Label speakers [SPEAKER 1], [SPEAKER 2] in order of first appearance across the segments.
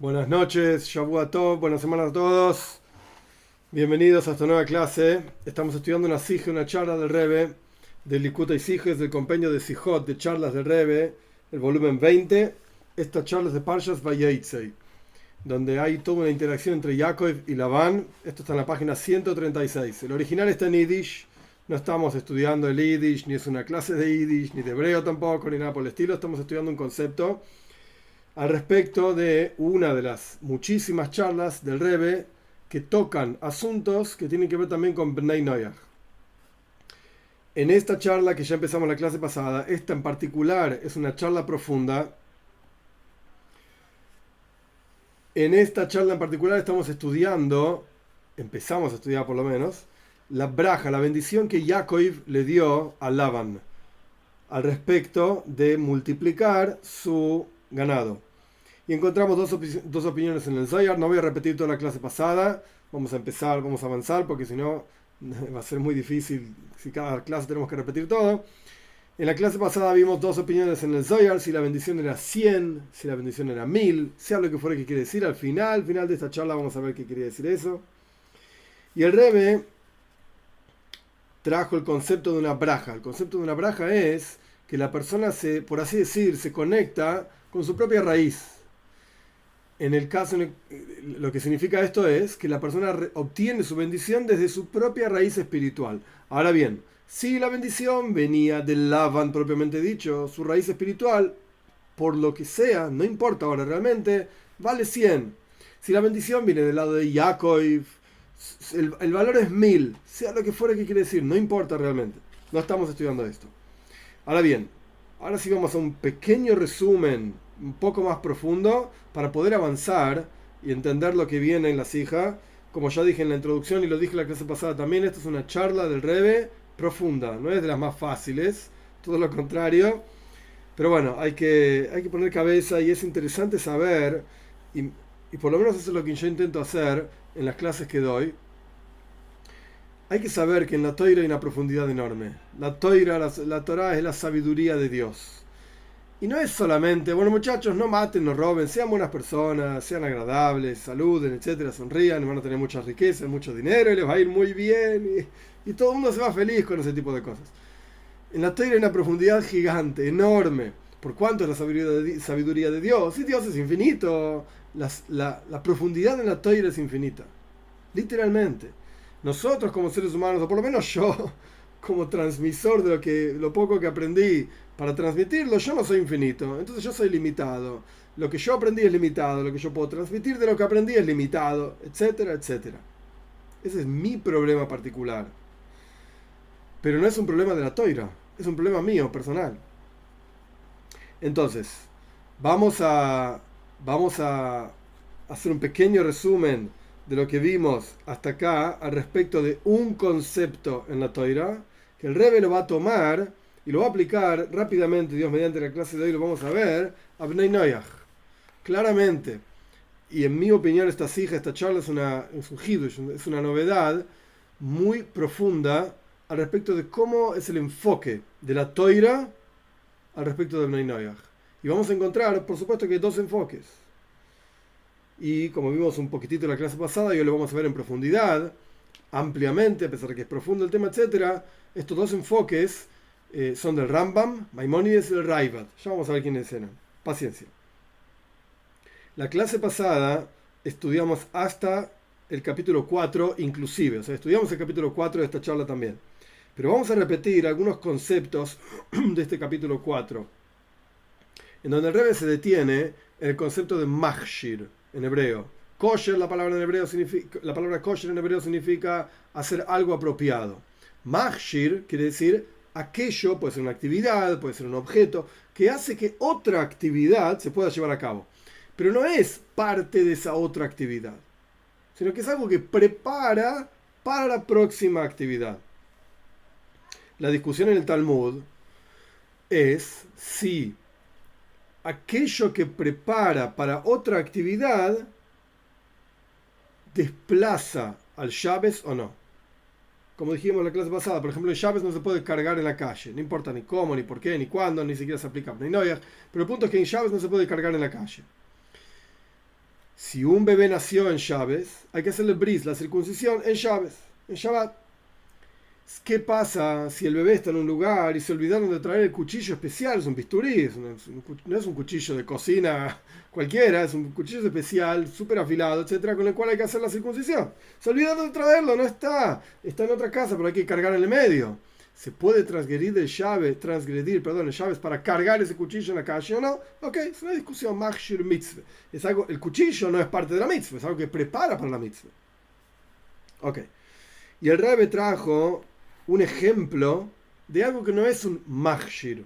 [SPEAKER 1] Buenas noches, Shabu todos, buenas semanas a todos. Bienvenidos a esta nueva clase. Estamos estudiando una sige, una charla del Rebe, del Likuta y Sijes, del compendio de Sijot, de charlas del Rebe, el volumen 20. Esta charla de Parshas Vayeitzei, donde hay toda una interacción entre Yaakov y Labán. Esto está en la página 136. El original está en Yiddish. No estamos estudiando el Yiddish, ni es una clase de Yiddish, ni de hebreo tampoco, ni nada por el estilo. Estamos estudiando un concepto al respecto de una de las muchísimas charlas del Rebe que tocan asuntos que tienen que ver también con Bnei Noyach. En esta charla que ya empezamos la clase pasada, esta en particular es una charla profunda. En esta charla en particular estamos estudiando, empezamos a estudiar por lo menos, la braja, la bendición que Yaakov le dio a Laban al respecto de multiplicar su ganado. Y encontramos dos, dos opiniones en el Zayar. No voy a repetir toda la clase pasada. Vamos a empezar, vamos a avanzar, porque si no va a ser muy difícil si cada clase tenemos que repetir todo. En la clase pasada vimos dos opiniones en el Zoyar, si la bendición era 100, si la bendición era 1000, sea lo que fuera que quiere decir. Al final, al final de esta charla vamos a ver qué quiere decir eso. Y el Rebe trajo el concepto de una braja. El concepto de una braja es que la persona se, por así decir, se conecta con su propia raíz en el caso, lo que significa esto es que la persona obtiene su bendición desde su propia raíz espiritual. Ahora bien, si la bendición venía del Lavan propiamente dicho, su raíz espiritual, por lo que sea, no importa ahora realmente, vale 100. Si la bendición viene del lado de Yaakov, el, el valor es 1000, sea lo que fuera que quiere decir, no importa realmente. No estamos estudiando esto. Ahora bien, ahora sí vamos a un pequeño resumen un poco más profundo para poder avanzar y entender lo que viene en la Sija. Como ya dije en la introducción y lo dije la clase pasada también, esta es una charla del Rebe profunda, no es de las más fáciles, todo lo contrario. Pero bueno, hay que, hay que poner cabeza y es interesante saber, y, y por lo menos eso es lo que yo intento hacer en las clases que doy. Hay que saber que en la Toira hay una profundidad enorme. La Toira, la, la Torah es la sabiduría de Dios y no es solamente, bueno muchachos, no maten, no roben, sean buenas personas, sean agradables, saluden, etcétera, sonrían, van a tener mucha riqueza, mucho dinero y les va a ir muy bien y, todo el mundo se va feliz con ese tipo de cosas. En la Torah hay una profundidad gigante, enorme. ¿Por cuánto es la sabiduría de, Dios? Si Dios es infinito, la, profundidad en la Torah es infinita. Literalmente. Nosotros como seres humanos, o por lo menos yo, como transmisor de lo, que, lo poco que aprendí para transmitirlo, yo no soy infinito, entonces yo soy limitado. Lo que yo aprendí es limitado, lo que yo puedo transmitir de lo que aprendí es limitado, etcétera, etcétera. Ese es mi problema particular. Pero no es un problema de la toira, es un problema mío, personal. Entonces, vamos a, vamos a hacer un pequeño resumen de lo que vimos hasta acá al respecto de un concepto en la toira, que el Rebe lo va a tomar y lo va a aplicar rápidamente, Dios mediante la clase de hoy lo vamos a ver, a Bnei. Claramente, y en mi opinión esta sija, esta charla es, una, es un es una novedad muy profunda al respecto de cómo es el enfoque de la toira al respecto de Bnei Noyach. Y vamos a encontrar, por supuesto, que hay dos enfoques. Y como vimos un poquitito en la clase pasada, y lo vamos a ver en profundidad, ampliamente, a pesar de que es profundo el tema, etc., estos dos enfoques eh, son del Rambam, Maimónides y el Raivat. Ya vamos a ver quiénes eran. Paciencia. La clase pasada estudiamos hasta el capítulo 4 inclusive, o sea, estudiamos el capítulo 4 de esta charla también. Pero vamos a repetir algunos conceptos de este capítulo 4, en donde el Rebbe se detiene en el concepto de Machshir en hebreo. Kosher, la palabra, en hebreo significa, la palabra kosher en hebreo significa hacer algo apropiado. Machshir quiere decir aquello, puede ser una actividad, puede ser un objeto, que hace que otra actividad se pueda llevar a cabo. Pero no es parte de esa otra actividad, sino que es algo que prepara para la próxima actividad. La discusión en el Talmud es si aquello que prepara para otra actividad desplaza al llaves o no como dijimos en la clase pasada, por ejemplo, el llaves no se puede cargar en la calle, no importa ni cómo, ni por qué, ni cuándo, ni siquiera se aplica ni pero el punto es que en llaves no se puede cargar en la calle. Si un bebé nació en Chávez, hay que hacerle bris, la circuncisión, en Chávez, en Shabbat. ¿Qué pasa si el bebé está en un lugar y se olvidaron de traer el cuchillo especial? Es un bisturí, no es un cuchillo de cocina cualquiera, es un cuchillo especial, súper afilado, etcétera, con el cual hay que hacer la circuncisión. Se olvidaron de traerlo, no está. Está en otra casa, pero hay que cargar en el medio. ¿Se puede transgredir el llave, transgredir, perdón, para cargar ese cuchillo en la calle o no? Ok, es una discusión machshir mitzvah. Es algo, el cuchillo no es parte de la mitzvah, es algo que prepara para la mitzvah. Ok. Y el Rebbe trajo un ejemplo de algo que no es un machshir.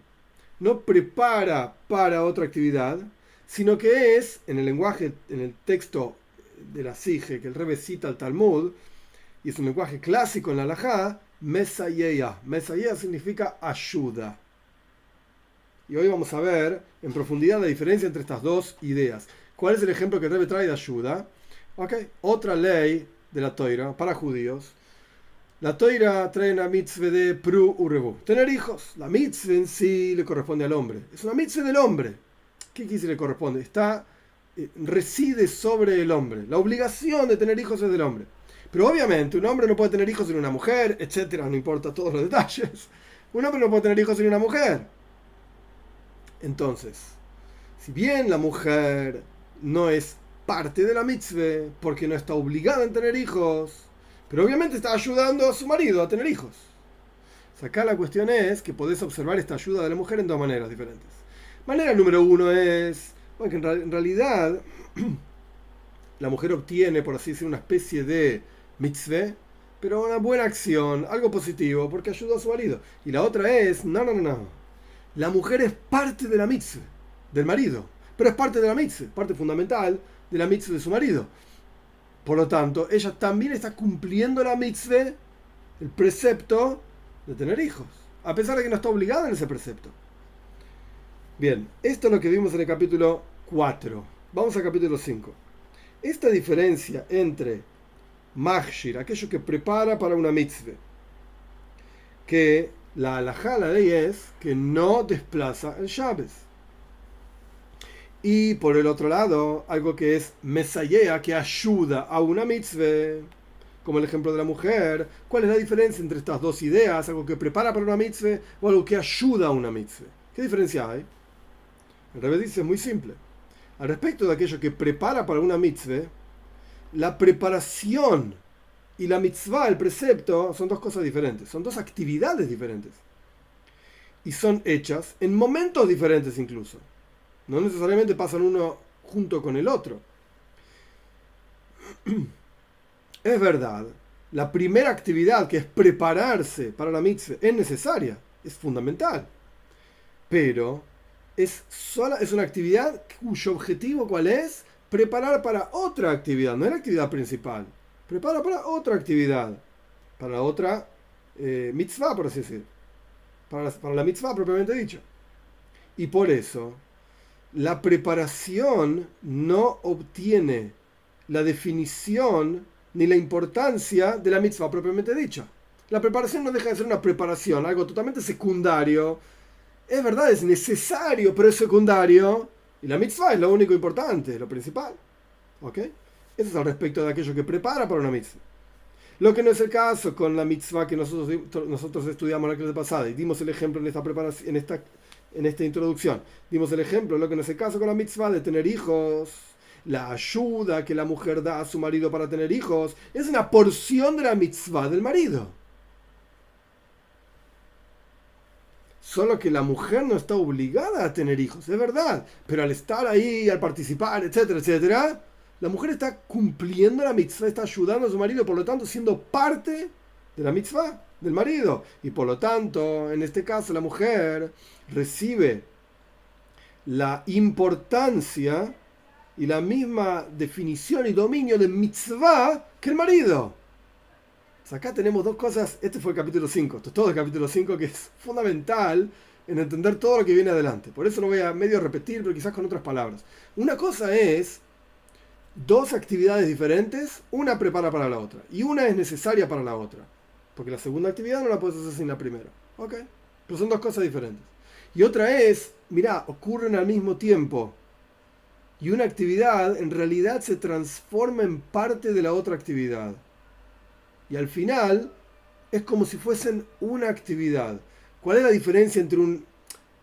[SPEAKER 1] No prepara para otra actividad, sino que es, en el lenguaje, en el texto de la Sige, que el Rebbe cita al Talmud, y es un lenguaje clásico en la Lajá, Mesayeya. Mesayeya significa ayuda. Y hoy vamos a ver en profundidad la diferencia entre estas dos ideas. ¿Cuál es el ejemplo que el Rebbe trae de ayuda? Okay. Otra ley de la Toira para judíos. La Toira trae una mitzvah de pru urebu. Tener hijos. La mitzvah en sí le corresponde al hombre. Es una mitzvah del hombre. ¿Qué quiere le corresponde? Está, eh, reside sobre el hombre. La obligación de tener hijos es del hombre. Pero obviamente un hombre no puede tener hijos sin una mujer, etcétera, no importa todos los detalles. Un hombre no puede tener hijos sin una mujer. Entonces, si bien la mujer no es parte de la mitzvah porque no está obligada a tener hijos, pero obviamente está ayudando a su marido a tener hijos. acá la cuestión es que podés observar esta ayuda de la mujer en dos maneras diferentes. Manera número uno es bueno, en, realidad la mujer obtiene, por así decirlo, una especie de mitzvah, pero una buena acción, algo positivo, porque ayudó a su marido. Y la otra es, no, no, no, no. La mujer es parte de la mitzvah, del marido, pero es parte de la mitzvah, parte fundamental de la mitzvah de su marido. Por lo tanto, ella también está cumpliendo la mitzvah, el precepto de tener hijos, a pesar de que no está obligada en ese precepto. Bien, esto es lo que vimos en el capítulo 4. Vamos al capítulo 5. Esta diferencia entre Machshir, aquello que prepara para una mitzvah. Que la alajá, la ley es que no desplaza el Shabbat. Y por el otro lado, algo que es mesayea, que ayuda a una mitzvah, como el ejemplo de la mujer. ¿Cuál es la diferencia entre estas dos ideas? Algo que prepara para una mitzvah o algo que ayuda a una mitzvah. ¿Qué diferencia hay? El revés dice es muy simple. Al respecto de aquello que prepara para una mitzvah, la preparación y la mitzvah, el precepto, son dos cosas diferentes, son dos actividades diferentes. Y son hechas en momentos diferentes incluso. No necesariamente pasan uno junto con el otro. Es verdad, la primera actividad que es prepararse para la mitzvah es necesaria, es fundamental. Pero es, sola, es una actividad cuyo objetivo cuál es? preparar para otra actividad, no es la actividad principal. Prepara para otra actividad, para otra eh, mitzvah, por así decir. Para para la mitzvah propiamente dicho. Y por eso, la preparación no obtiene la definición ni la importancia de la mitzvah propiamente dicha. La preparación no deja de ser una preparación, algo totalmente secundario. Es verdad, es necesario, pero es secundario y la mitzvah es lo único importante, lo principal. ¿Ok? Eso es al respecto de aquello que prepara para una mitzvah. Lo que no es el caso con la mitzvah que nosotros, nosotros estudiamos la clase pasada y dimos el ejemplo en esta, preparación, en, esta, en esta introducción. Dimos el ejemplo, lo que no es el caso con la mitzvah de tener hijos, la ayuda que la mujer da a su marido para tener hijos, es una porción de la mitzvah del marido. Solo que la mujer no está obligada a tener hijos, es verdad. Pero al estar ahí, al participar, etcétera, etcétera, la mujer está cumpliendo la mitzvah, está ayudando a su marido, por lo tanto, siendo parte de la mitzvah del marido. Y por lo tanto, en este caso, la mujer recibe la importancia y la misma definición y dominio de mitzvah que el marido acá tenemos dos cosas. Este fue el capítulo 5. Esto es todo el capítulo 5 que es fundamental en entender todo lo que viene adelante. Por eso lo voy a medio repetir, pero quizás con otras palabras. Una cosa es dos actividades diferentes, una prepara para la otra y una es necesaria para la otra. Porque la segunda actividad no la puedes hacer sin la primera. ¿Ok? Pero son dos cosas diferentes. Y otra es, mira, ocurren al mismo tiempo. y una actividad en realidad se transforma en parte de la otra actividad. Y al final es como si fuesen una actividad. ¿Cuál es la diferencia entre, un,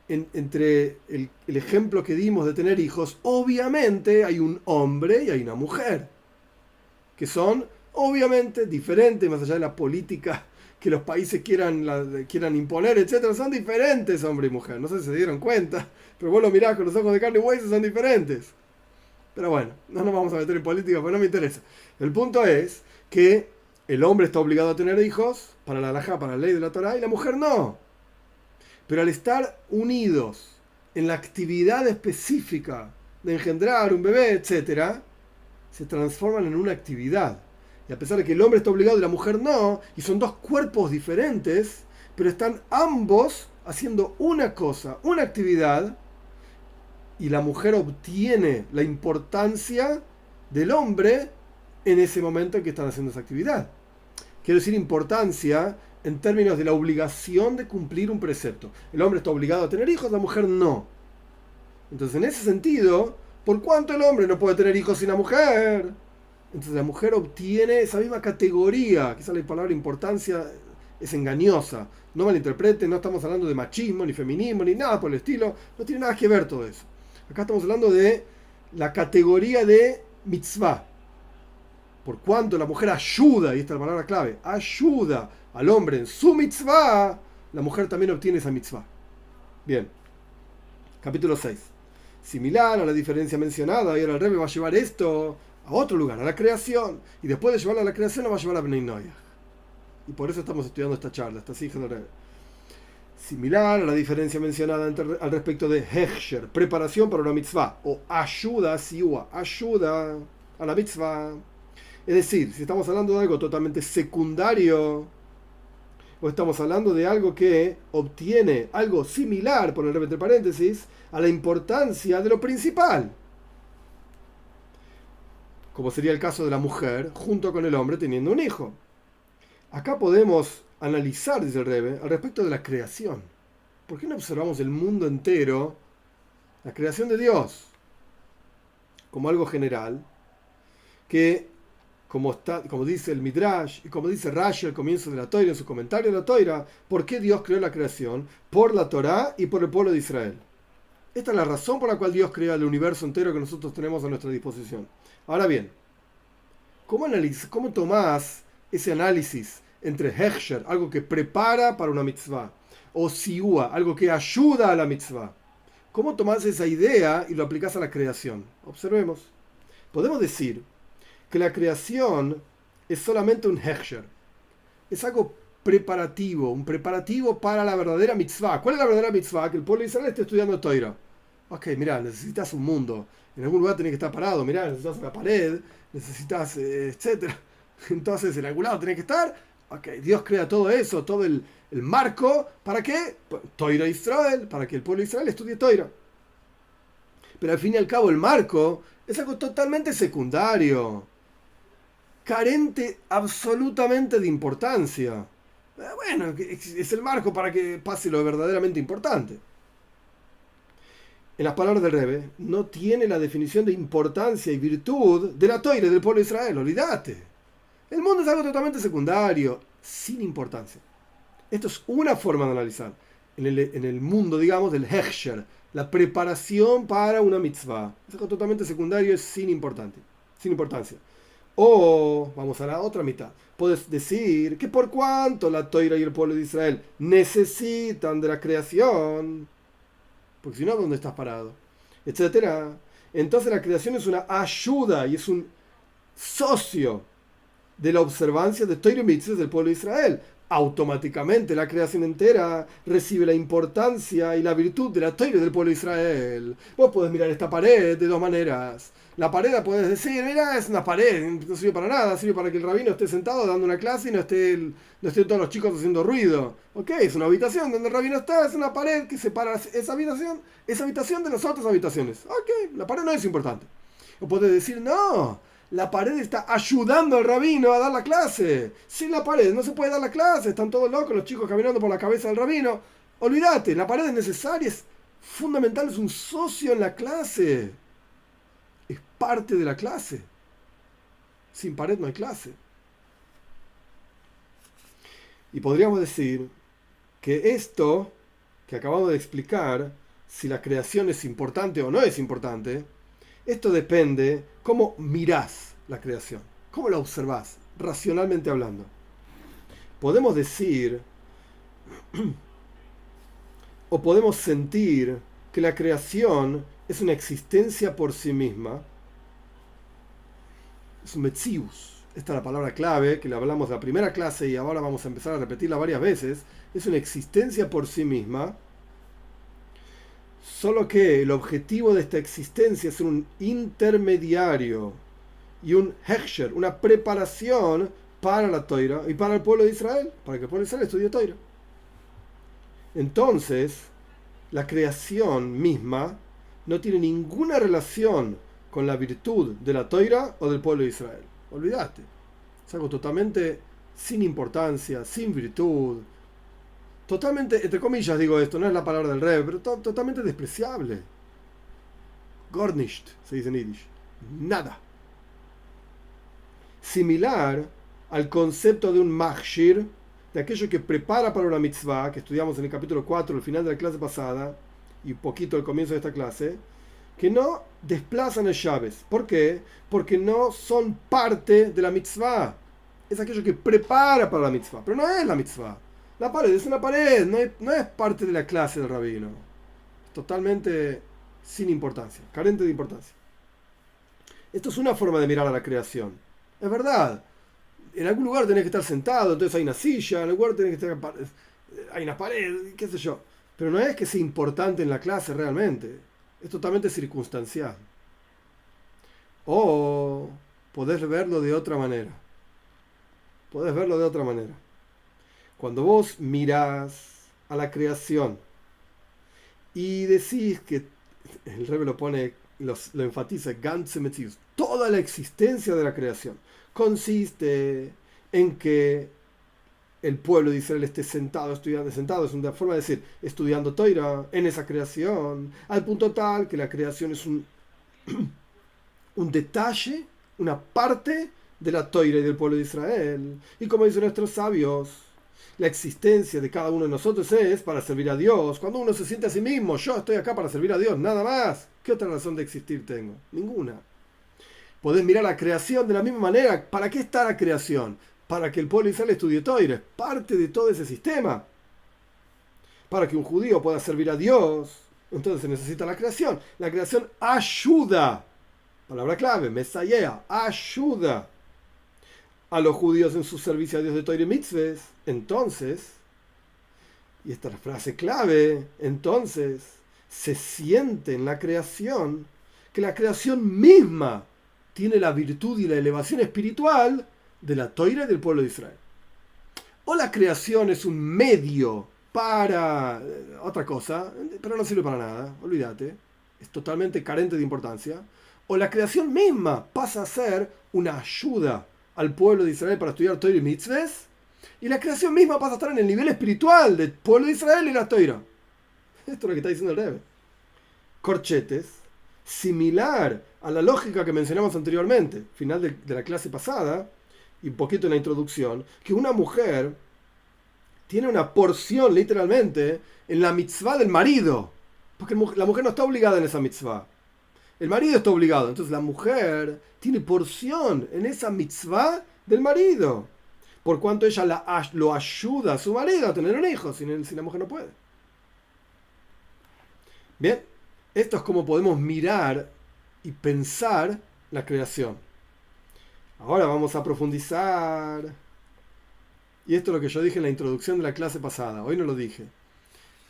[SPEAKER 1] entre el ejemplo que dimos de tener hijos? Obviamente hay un hombre y hay una mujer, que son obviamente diferentes, más allá de la política que los países quieran, quieran imponer, etcétera, son diferentes hombre y mujer. No sé si se dieron cuenta, pero vos lo mirás con los ojos de carne y hueso, son diferentes. Pero bueno, no nos vamos a meter en política, porque no me interesa. El punto es que el hombre está obligado a tener hijos para la alhaja, para la ley de la Torah, y la mujer no. Pero al estar unidos en la actividad específica de engendrar un bebé, etcétera, se transforman en una actividad. Y a pesar de que el hombre está obligado y la mujer no, y son dos cuerpos diferentes, pero están ambos haciendo una cosa, una actividad, y la mujer obtiene la importancia del hombre en ese momento en que están haciendo esa actividad. Quiero decir importancia en términos de la obligación de cumplir un precepto. El hombre está obligado a tener hijos, la mujer no. Entonces, en ese sentido, ¿por cuánto el hombre no puede tener hijos sin la mujer? Entonces la mujer obtiene esa misma categoría, quizás la palabra importancia es engañosa. No malinterpreten, no estamos hablando de machismo, ni feminismo, ni nada por el estilo. No tiene nada que ver todo eso. Acá estamos hablando de la categoría de mitzvah. Por cuanto la mujer ayuda, y esta es la palabra clave, ayuda al hombre en su mitzvah, la mujer también obtiene esa mitzvah. Bien. Capítulo 6. Similar a la diferencia mencionada, y ahora el Rebbe va a llevar esto a otro lugar, a la creación. Y después de llevarla a la creación, la va a llevar a Bnei Y por eso estamos estudiando esta charla, esta hija Similar a la diferencia mencionada al respecto de Hechsher, preparación para una mitzvah, o ayuda, siua, ayuda a la mitzvah. Es decir, si estamos hablando de algo totalmente secundario, o estamos hablando de algo que obtiene algo similar, por el entre paréntesis, a la importancia de lo principal como sería el caso de la mujer, junto con el hombre teniendo un hijo. Acá podemos analizar, dice el Rebe, al respecto de la creación. ¿Por qué no observamos el mundo entero, la creación de Dios, como algo general, que, como, está, como dice el Midrash y como dice Rashi al comienzo de la Toira, en su comentario de la Toira, ¿por qué Dios creó la creación? Por la Torá y por el pueblo de Israel. Esta es la razón por la cual Dios crea el universo entero que nosotros tenemos a nuestra disposición. Ahora bien, ¿cómo, cómo tomás ese análisis entre Hechsher, algo que prepara para una mitzvah, o Siua, algo que ayuda a la mitzvah? ¿Cómo tomás esa idea y lo aplicás a la creación? Observemos. Podemos decir que la creación es solamente un Hechsher. Es algo preparativo, un preparativo para la verdadera mitzvah. ¿Cuál es la verdadera mitzvah? Que el pueblo de Israel esté estudiando Toira. Ok, mira, necesitas un mundo. En algún lugar tenés que estar parado. Mira, necesitas una pared, necesitas, eh, etcétera. Entonces, en algún lado tenés que estar. Ok, Dios crea todo eso, todo el, marco. ¿Para qué? Toira Israel, para que el pueblo de Israel estudie Toira. Pero al fin y al cabo, el marco es algo totalmente secundario. Carente absolutamente de importancia. Eh, bueno, es el marco para que pase lo verdaderamente importante en las palabras del Rebe, no tiene la definición de importancia y virtud de la toire del pueblo de Israel. Olvídate. El mundo es algo totalmente secundario, sin importancia. Esto es una forma de analizar. En el, mundo, digamos, del Hechsher, la preparación para una mitzvah. Es algo totalmente secundario, es sin, importante, sin importancia. O, vamos a la otra mitad, puedes decir que por cuanto la toira y el pueblo de Israel necesitan de la creación, porque si no, ¿dónde estás parado? Etcétera. Entonces la creación es una ayuda y es un socio de la observancia de Torah del pueblo de Israel. Automáticamente la creación entera recibe la importancia y la virtud de la Torah del pueblo de Israel. Vos podés mirar esta pared de dos maneras. La pared la puedes decir, mira, es una pared, no sirve para nada, sirve para que el rabino esté sentado dando una clase y no, esté no estén todos los chicos haciendo ruido. Ok, es una habitación donde el rabino está, es una pared que separa esa habitación, esa habitación de las otras habitaciones. Ok, la pared no es importante. O puedes decir, no, la pared está ayudando al rabino a dar la clase. Sin la pared no se puede dar la clase, están todos locos los chicos caminando por la cabeza del rabino. Olvídate, la pared es necesaria, es fundamental, es un socio en la clase. Parte de la clase. Sin pared no hay clase. Y podríamos decir que esto que acabamos de explicar, si la creación es importante o no es importante, esto depende cómo mirás la creación, cómo la observás, racionalmente hablando. Podemos decir o podemos sentir que la creación es una existencia por sí misma, es metzius. Esta es la palabra clave que le hablamos en la primera clase y ahora vamos a empezar a repetirla varias veces. Es una existencia por sí misma, solo que el objetivo de esta existencia es un intermediario y un hechsher, una preparación para la toira y para el pueblo de Israel, para que el pueblo de Israel estudie toira. Entonces, la creación misma no tiene ninguna relación con la virtud de la toira o del pueblo de Israel. Olvídate. Es algo totalmente sin importancia, sin virtud. Totalmente, entre comillas digo esto, no es la palabra del rey, pero totalmente despreciable. Gornisht, se dice en Yiddish. Nada. Similar al concepto de un machshir, de aquello que prepara para una mitzvah, que estudiamos en el capítulo 4, al final de la clase pasada, y un poquito al comienzo de esta clase, que no desplazan el llaves. ¿Por qué? Porque no son parte de la mitzvah. Es aquello que prepara para la mitzvah, pero no es la mitzvah. La pared es una pared, no es, no es parte de la clase del rabino. totalmente sin importancia, carente de importancia. Esto es una forma de mirar a la creación. Es verdad, en algún lugar tenés que estar sentado, entonces hay una silla, en algún lugar tenés que estar, hay una pared, qué sé yo. Pero no es que sea importante en la clase realmente, es totalmente circunstancial. O podés verlo de otra manera. Podés verlo de otra manera. Cuando vos mirás a la creación y decís que el rey lo pone, lo enfatiza, toda la existencia de la creación consiste en que el pueblo de Israel esté sentado, estudiando, sentado, es una forma de decir, estudiando Toira en esa creación, al punto tal que la creación es un, un detalle, una parte de la Toira y del pueblo de Israel. Y como dicen nuestros sabios, la existencia de cada uno de nosotros es para servir a Dios. Cuando uno se siente a sí mismo, yo estoy acá para servir a Dios, nada más. ¿Qué otra razón de existir tengo? Ninguna. Podés mirar la creación de la misma manera. ¿Para qué está la creación? Para que el pueblo Israel estudie Toire. Es parte de todo ese sistema. Para que un judío pueda servir a Dios. Entonces se necesita la creación. La creación ayuda. Palabra clave, mesayea, ayuda a los judíos en su servicio a Dios de Toire Mitzvahs. Entonces, y esta es la frase clave, entonces se siente en la creación que la creación misma tiene la virtud y la elevación espiritual de la toira del pueblo de Israel. O la creación es un medio para eh, otra cosa, pero no sirve para nada, olvídate, es totalmente carente de importancia. O la creación misma pasa a ser una ayuda al pueblo de Israel para estudiar Toira y Mitzvahs, y la creación misma pasa a estar en el nivel espiritual del pueblo de Israel y la Toira. Esto es lo que está diciendo el Rebbe. Corchetes, similar a la lógica que mencionamos anteriormente, final de, la clase pasada, y un poquito en la introducción, que una mujer tiene una porción literalmente en la mitzvah del marido, porque la mujer no está obligada en esa mitzvah. El marido está obligado, entonces la mujer tiene porción en esa mitzvah del marido, por cuanto ella la, lo ayuda a su marido a tener un hijo, si la mujer no puede. Bien, esto es como podemos mirar y pensar la creación. Ahora vamos a profundizar. Y esto es lo que yo dije en la introducción de la clase pasada. Hoy no lo dije.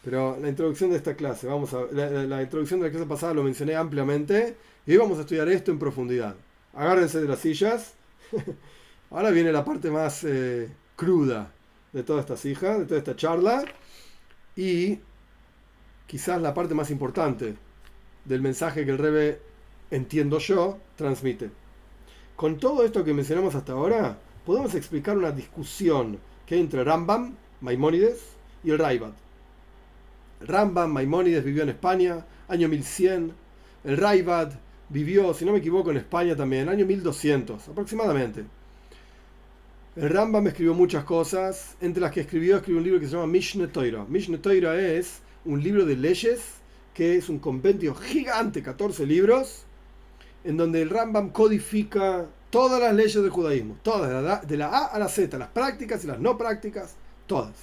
[SPEAKER 1] Pero la introducción de esta clase, vamos a, la, introducción de la clase pasada lo mencioné ampliamente. Y hoy vamos a estudiar esto en profundidad. Agárrense de las sillas. Ahora viene la parte más eh, cruda de todas estas hijas, de toda esta charla. Y quizás la parte más importante del mensaje que el Rebe entiendo yo, transmite. Con todo esto que mencionamos hasta ahora, podemos explicar una discusión que hay entre Rambam, Maimónides y el Raibad. Rambam, Maimónides vivió en España, año 1100. El Raibad vivió, si no me equivoco, en España también, año 1200 aproximadamente. El Rambam escribió muchas cosas, entre las que escribió, escribió un libro que se llama Mishneh Torah. Mishneh Torah es un libro de leyes, que es un compendio gigante, 14 libros, en donde el Rambam codifica todas las leyes del judaísmo, todas, de la A a la Z, las prácticas y las no prácticas, todas.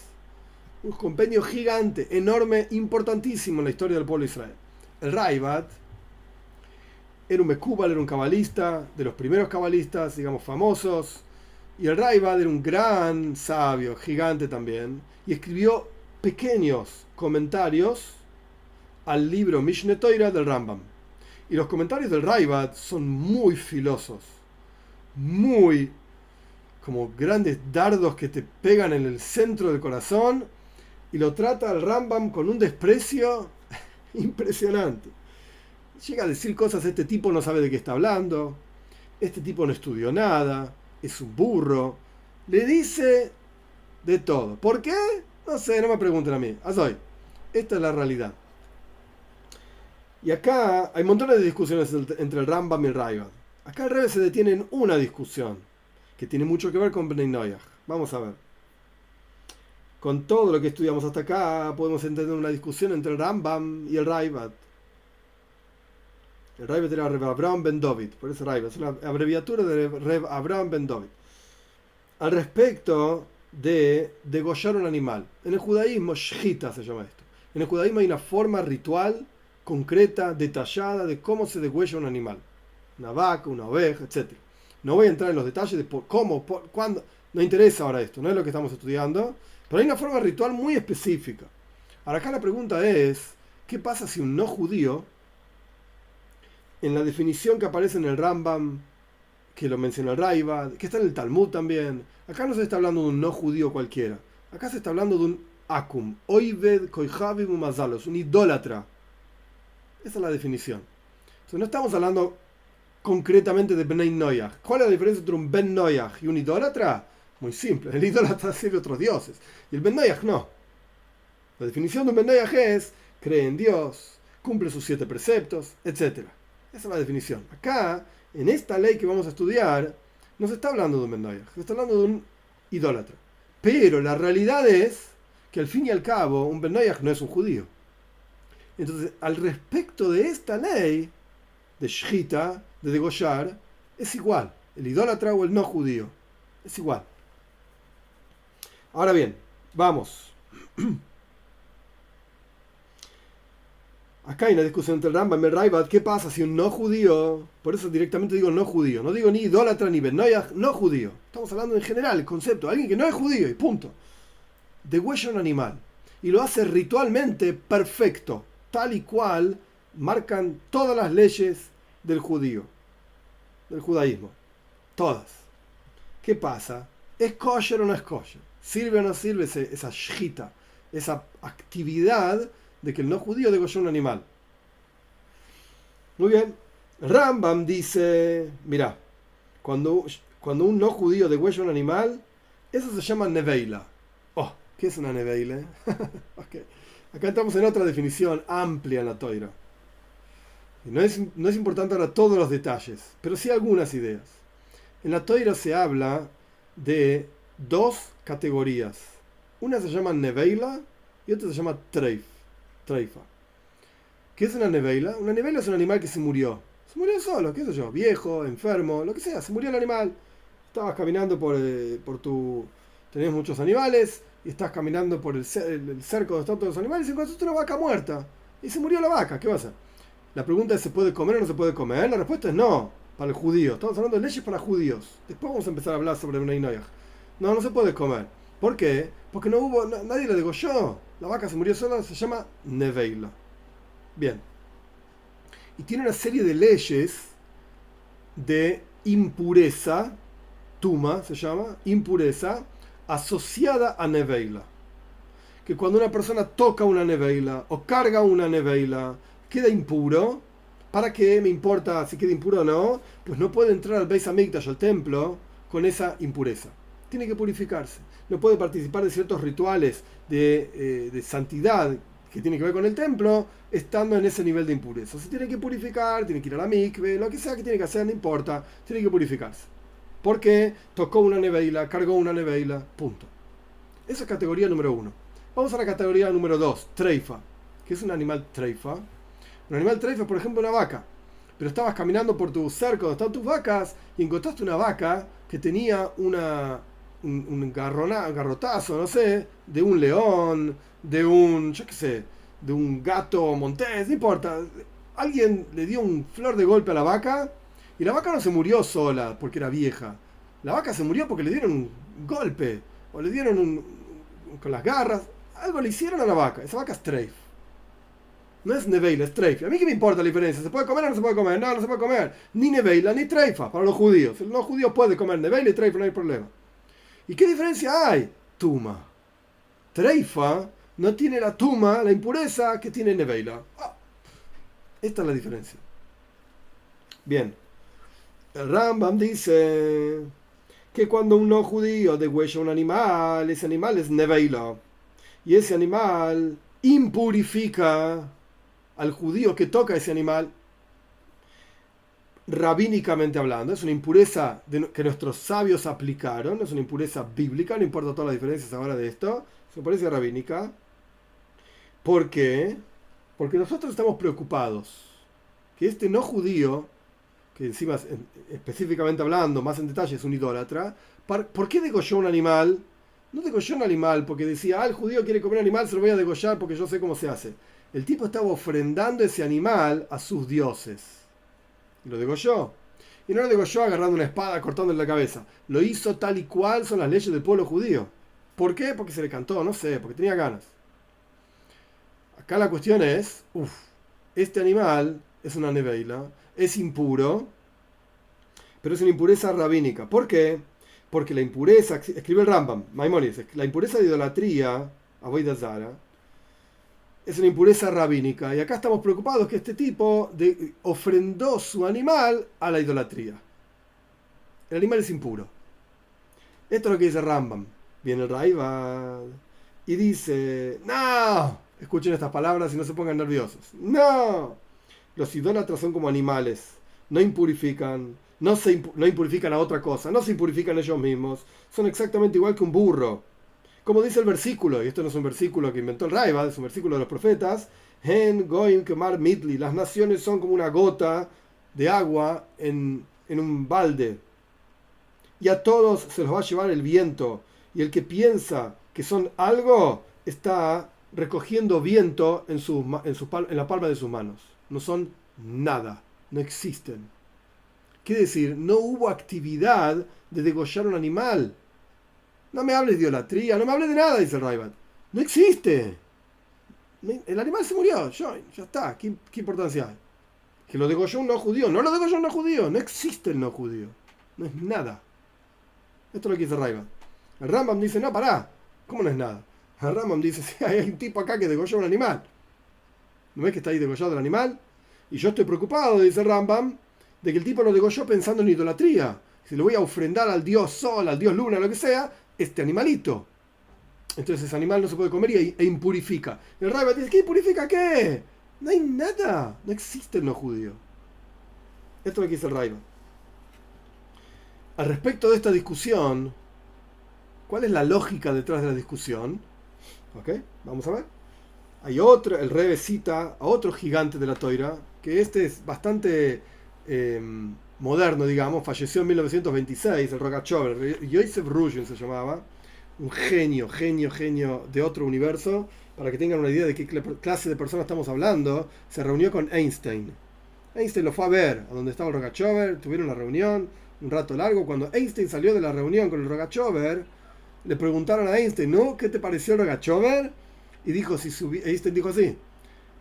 [SPEAKER 1] Un compendio gigante, enorme, importantísimo en la historia del pueblo de Israel. El Raibat era un Mekubal, era un cabalista, de los primeros cabalistas, digamos, famosos. Y el Raibad era un gran sabio, gigante también, y escribió pequeños comentarios al libro Mishneh Torah del Rambam. Y los comentarios del Raibad son muy filosos, muy como grandes dardos que te pegan en el centro del corazón, y lo trata el Rambam con un desprecio impresionante. Llega a decir cosas, este tipo no sabe de qué está hablando, este tipo no estudió nada, es un burro. Le dice de todo. ¿Por qué? No sé, no me pregunten a mí. Azoy. Esta es la realidad. Y acá hay montones de discusiones entre el Rambam y el Raivad. Acá el Rebbe se detiene en una discusión que tiene mucho que ver con Bnei Noyach. Vamos a ver. Con todo lo que estudiamos hasta acá, podemos entender una discusión entre el Rambam y el Raivad. El Raivat era Rev Abraham Ben David, por eso Raivat, es una abreviatura de Rev Abraham Ben David. Al respecto de degollar un animal. En el judaísmo, shita se llama esto. En el judaísmo hay una forma ritual, concreta, detallada de cómo se degüella un animal. Una vaca, una oveja, etc. No voy a entrar en los detalles de cómo, cuándo. No interesa ahora esto, no es lo que estamos estudiando. Pero hay una forma ritual muy específica. Ahora acá la pregunta es, ¿qué pasa si un no judío en la definición que aparece en el Rambam, que lo menciona el Raiva, que está en el Talmud también, acá no se está hablando de un no judío cualquiera. Acá se está hablando de un akum, oived koihavim umazalos, un idólatra. Esa es la definición. Entonces no estamos hablando concretamente de Ben Noyach. ¿Cuál es la diferencia entre un Ben Noyach y un idólatra? Muy simple. El idólatra sirve a otros dioses. Y el Ben Noyach no. La definición de un Ben Noyach es cree en Dios, cumple sus siete preceptos, etcétera. Esa es la definición. Acá, en esta ley que vamos a estudiar, no se está hablando de un Bendoyah, se está hablando de un idólatra. Pero la realidad es que al fin y al cabo, un Bendoyah no es un judío. Entonces, al respecto de esta ley de Shita, de degollar, es igual. El idólatra o el no judío. Es igual. Ahora bien, vamos. Acá hay una discusión entre Rambam y el. ¿Qué pasa si un no judío, por eso directamente digo no judío, no digo ni idólatra ni benoyah, no judío. Estamos hablando en general, el concepto, alguien que no es judío y punto. Degüella un animal y lo hace ritualmente perfecto, tal y cual marcan todas las leyes del judío, del judaísmo. Todas. ¿Qué pasa? ¿Es kosher o no es kosher? ¿Sirve o no sirve esa shita, esa actividad? de que el no judío degolló un animal. Muy bien. Rambam dice, mira, cuando, cuando un no judío degüella un animal, eso se llama neveila. Oh, ¿qué es una neveila? Acá estamos en otra definición amplia en la toira. no es, no es importante ahora todos los detalles, pero sí algunas ideas. En la toira se habla de dos categorías. Una se llama neveila y otra se llama treif. Treifa. ¿Qué es una nevela? Una nevela es un animal que se murió. Se murió solo, qué sé yo, viejo, enfermo, lo que sea, se murió el animal. Estabas caminando por, eh, por tu... Tenés muchos animales estás caminando por el, cerco de todos los animales y encontraste una vaca muerta. Y se murió la vaca, ¿qué va a hacer? La pregunta es, ¿se puede comer o no se puede comer? La respuesta es no, para el judío. Estamos hablando de leyes para judíos. Después vamos a empezar a hablar sobre una Noyaj. No, no se puede comer. ¿Por qué? Porque no hubo, nadie le degolló. La vaca se murió sola, se llama Neveila. Bien. Y tiene una serie de leyes de impureza, Tuma se llama, impureza, asociada a Neveila. Que cuando una persona toca una Neveila o carga una Neveila, queda impuro. ¿Para qué me importa si queda impuro o no? Pues no puede entrar al Beis Hamikdash, al templo, con esa impureza tiene que purificarse. No puede participar de ciertos rituales de, eh, de santidad que tiene que ver con el templo, estando en ese nivel de impureza. Se tiene que purificar, tiene que ir a la mikve, lo que sea que tiene que hacer, no importa, tiene que purificarse. Porque tocó una neveila, cargó una neveila, punto. Esa es categoría número uno. Vamos a la categoría número dos, treifa. que es un animal treifa? Un animal treifa, por ejemplo, una vaca. Pero estabas caminando por tu cerco donde están tus vacas y encontraste una vaca que tenía una, un, garrotazo, no sé, de un león, de un, yo qué sé, de un gato montés, no importa. Alguien le dio un flor de golpe a la vaca y la vaca no se murió sola porque era vieja. La vaca se murió porque le dieron un golpe o le dieron un, con las garras. Algo le hicieron a la vaca. Esa vaca es treif. No es neveila, es treifa. A mí qué me importa la diferencia. ¿Se puede comer o no se puede comer? No, no se puede comer. Ni neveila ni treifa para los judíos. Los judíos pueden comer neveila y treifa, no hay problema. ¿Y qué diferencia hay? Tuma. Treifa no tiene la tuma, la impureza que tiene neveila. Ah, esta es la diferencia. Bien. Rambam dice que cuando un no judío degüella un animal, ese animal es neveila. Y ese animal impurifica al judío que toca ese animal rabínicamente hablando, es una impureza que nuestros sabios aplicaron, es una impureza bíblica, no importa todas las diferencias ahora de esto, es una impureza rabínica. ¿Por qué? Porque nosotros estamos preocupados que este no judío, que encima específicamente hablando, más en detalle, es un idólatra, ¿por qué degolló un animal? No degolló un animal porque decía, ah, el judío quiere comer animal, se lo voy a degollar porque yo sé cómo se hace. El tipo estaba ofrendando ese animal a sus dioses lo degolló. Y no lo degolló agarrando una espada, cortándole la cabeza. Lo hizo tal y cual son las leyes del pueblo judío. ¿Por qué? Porque se le cantó, no sé, porque tenía ganas. Acá la cuestión es, uff, este animal es una neveila, es impuro, pero es una impureza rabínica. ¿Por qué? Porque la impureza, escribe el Rambam, Maimonides, la impureza de idolatría, Zara, es una impureza rabínica. Y acá estamos preocupados que este tipo de, ofrendó su animal a la idolatría. El animal es impuro. Esto es lo que dice Rambam. Viene el Raibad y dice, no, escuchen estas palabras y no se pongan nerviosos. No, los idólatras son como animales. No impurifican, no, se no impurifican a otra cosa, no se impurifican ellos mismos. Son exactamente igual que un burro como dice el versículo, y esto no es un versículo que inventó el Raiva, es un versículo de los profetas, En Goim Kemar Midli, las naciones son como una gota de agua en, un balde, y a todos se los va a llevar el viento, y el que piensa que son algo está recogiendo viento en, su, en, su, en la palma de sus manos. No son nada, no existen. Quiere decir, no hubo actividad de degollar un animal no me hables de idolatría, no me hables de nada, dice el No existe. El animal se murió, ya, ya está. ¿Qué, importancia hay? Que lo degolló un no judío. No lo degolló un no judío. No existe el no judío. No es nada. Esto es lo que dice Raibat. El Rambam dice, no, pará. ¿Cómo no es nada? El Rambam dice, sí, hay un tipo acá que degolló un animal. ¿No ves que está ahí degollado el animal? Y yo estoy preocupado, dice Rambam, de que el tipo lo degolló pensando en idolatría. Si lo voy a ofrendar al dios sol, al dios luna, lo que sea, este animalito. Entonces ese animal no se puede comer y, e impurifica. el Rabbi dice, ¿qué impurifica qué? No hay nada. No existe el no judío. Esto es lo que dice el Rabbi. Al respecto de esta discusión, ¿cuál es la lógica detrás de la discusión? ¿Ok? Vamos a ver. Hay otro, el Rebe cita a otro gigante de la toira, que este es bastante... Eh, moderno, digamos, falleció en 1926, el Rogachover, Ruzhin se llamaba, un genio, genio, genio de otro universo, para que tengan una idea de qué clase de persona estamos hablando, se reunió con Einstein. Einstein lo fue a ver, a donde estaba el Rogachover, tuvieron una reunión, un rato largo, cuando Einstein salió de la reunión con el Rogachover, le preguntaron a Einstein, ¿no? ¿Qué te pareció el Rogachover? Y dijo, si Einstein dijo así,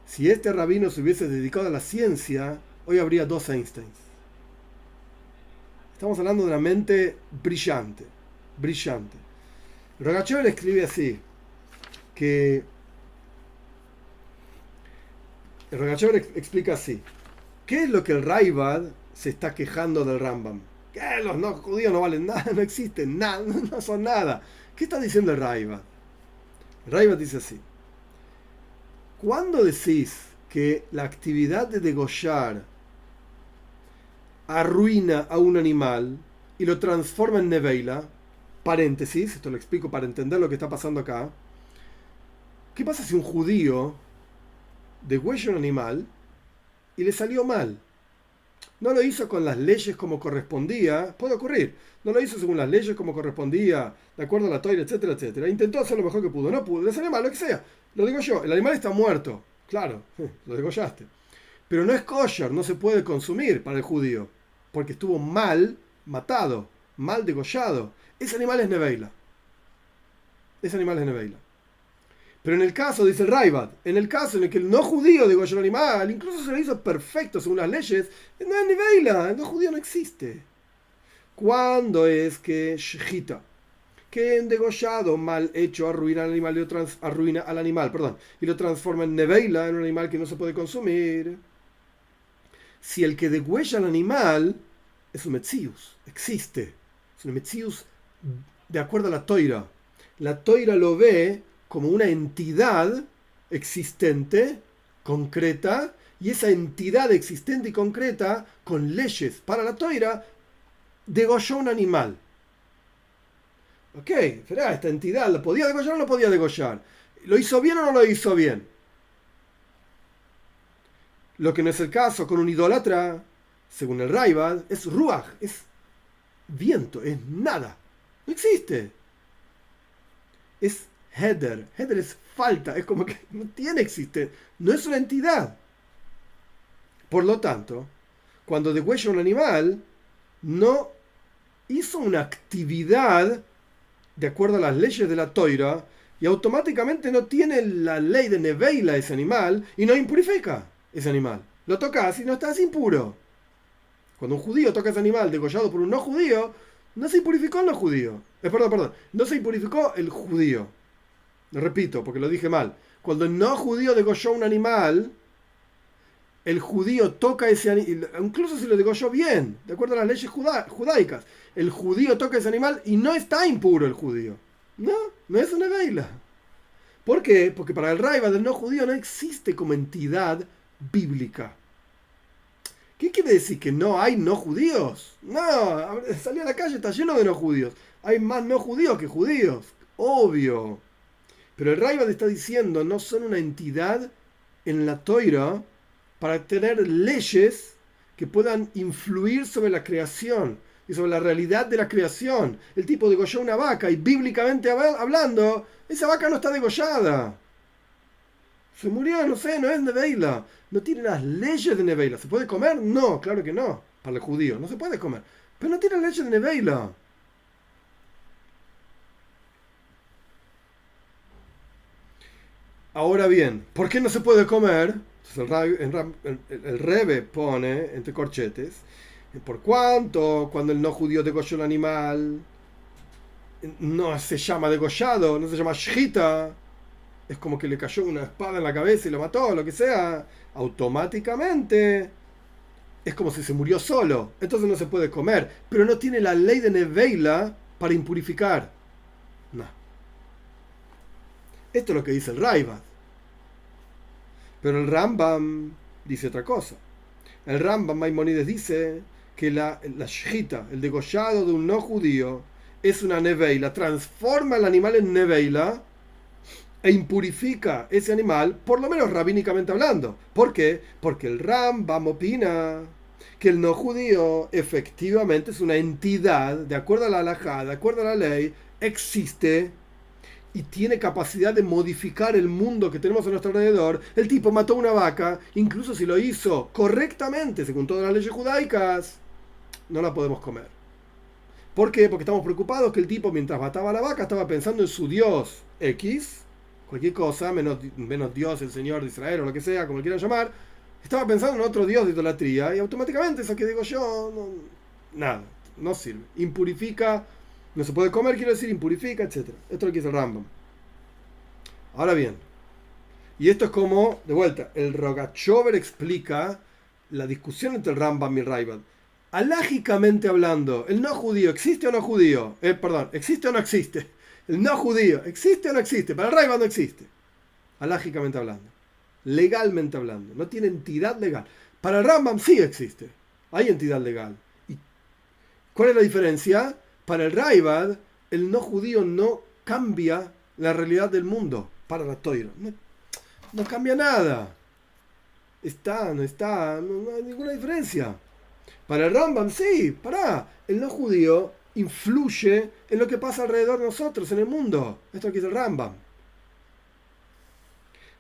[SPEAKER 1] si este rabino se hubiese dedicado a la ciencia, hoy habría dos Einsteins. Estamos hablando de una mente brillante, brillante. Rogachev escribe así, que Rogachev explica así, ¿qué es lo que el Raibad se está quejando del Rambam? Que los no judíos no valen nada, no existen, nada, no son nada. ¿Qué está diciendo el Raibad? El Raibad dice así, cuando decís que la actividad de degollar arruina a un animal y lo transforma en neveila, paréntesis, esto lo explico para entender lo que está pasando acá, ¿qué pasa si un judío degüella un animal y le salió mal? No lo hizo con las leyes como correspondía, puede ocurrir, no lo hizo según las leyes como correspondía, de acuerdo a la toira, etcétera, etcétera. Intentó hacer lo mejor que pudo, no pudo, le salió mal, lo que sea. Lo digo yo, el animal está muerto, claro, lo degollaste. Pero no es kosher, no se puede consumir para el judío, porque estuvo mal matado, mal degollado. Ese animal es neveila. Ese animal es neveila. Pero en el caso, dice el Raibat, en el caso en el que el no judío degolló el animal, incluso se lo hizo perfecto según las leyes, no es neveila, el no judío no existe. ¿Cuándo es que shejita, que en degollado mal hecho arruina al animal, y lo trans, arruina al animal, perdón, y lo transforma en neveila, en un animal que no se puede consumir? Si el que degüella al animal es un Metzius, existe. Es un Metzius de acuerdo a la Toira. La Toira lo ve como una entidad existente, concreta, y esa entidad existente y concreta, con leyes para la Toira, degolló un animal. Ok, espera, esta entidad, ¿lo podía degollar o no podía degollar? ¿Lo hizo bien o no lo hizo bien? Lo que no es el caso con un idólatra, según el Raibad, es ruach, es viento, es nada. No existe. Es header. Header es falta, es como que no tiene existencia. No es una entidad. Por lo tanto, cuando degüella un animal, no hizo una actividad de acuerdo a las leyes de la toira y automáticamente no tiene la ley de Neveila ese animal y no impurifica ese animal. Lo tocas y no estás impuro. Cuando un judío toca ese animal degollado por un no judío, no se impurificó el no judío. Eh, perdón, perdón. No se impurificó el judío. Repito, porque lo dije mal. Cuando el no judío degolló un animal, el judío toca ese animal, incluso si lo degolló bien, de acuerdo a las leyes judaicas, el judío toca ese animal y no está impuro el judío. No, no es una veila. ¿Por qué? Porque para el raiva del no judío no existe como entidad bíblica. ¿Qué quiere decir? ¿Que no hay no judíos? No, salí a la calle, está lleno de no judíos. Hay más no judíos que judíos. Obvio. Pero el Raibad está diciendo, no son una entidad en la toira para tener leyes que puedan influir sobre la creación y sobre la realidad de la creación. El tipo degolló una vaca y bíblicamente hablando, esa vaca no está degollada. Se murió, no sé, no es Neveila. No tiene las leyes de Neveila. ¿Se puede comer? No, claro que no. Para el judío, no se puede comer. Pero no tiene leyes de Neveila. Ahora bien, ¿por qué no se puede comer? el, el, Rebe pone entre corchetes, por cuánto cuando el no judío degolló el animal no se llama degollado, no se llama shita, es como que le cayó una espada en la cabeza y lo mató, lo que sea, automáticamente es como si se murió solo. Entonces no se puede comer. Pero no tiene la ley de Neveila para impurificar. No. Esto es lo que dice el Raibat. Pero el Rambam dice otra cosa. El Rambam Maimonides dice que la, la shita, el degollado de un no judío, es una neveila, transforma el animal en neveila e impurifica ese animal, por lo menos rabínicamente hablando. ¿Por qué? Porque el Rambam opina que el no judío efectivamente es una entidad, de acuerdo a la halajá, de acuerdo a la ley, existe y tiene capacidad de modificar el mundo que tenemos a nuestro alrededor. El tipo mató una vaca, incluso si lo hizo correctamente, según todas las leyes judaicas, no la podemos comer. ¿Por qué? Porque estamos preocupados que el tipo mientras mataba a la vaca estaba pensando en su Dios X cualquier cosa, menos, menos Dios, el Señor de Israel o lo que sea, como lo quieran llamar, estaba pensando en otro Dios de idolatría y automáticamente eso que digo yo, nada, no sirve. Impurifica, no se puede comer, quiero decir, impurifica, etc. Esto es lo que dice el Rambam. Ahora bien, y esto es como, de vuelta, el Rogachover explica la discusión entre el Rambam y el Raibad. Alágicamente hablando, el no judío, ¿existe o no judío? Eh, perdón, ¿existe o no existe? El no judío, ¿existe o no existe? Para el Raiva no existe. Alágicamente hablando. legalmente hablando. No tiene entidad legal. Para el Rambam sí existe. Hay entidad legal. ¿Y cuál es la diferencia? Para el Raibad, el no judío no cambia la realidad del mundo. Para la Toira. No, cambia nada. Está, no está, no, hay ninguna diferencia. Para el Rambam sí, para. El no judío influye en lo que pasa alrededor de nosotros, en el mundo. Esto aquí es el Rambam.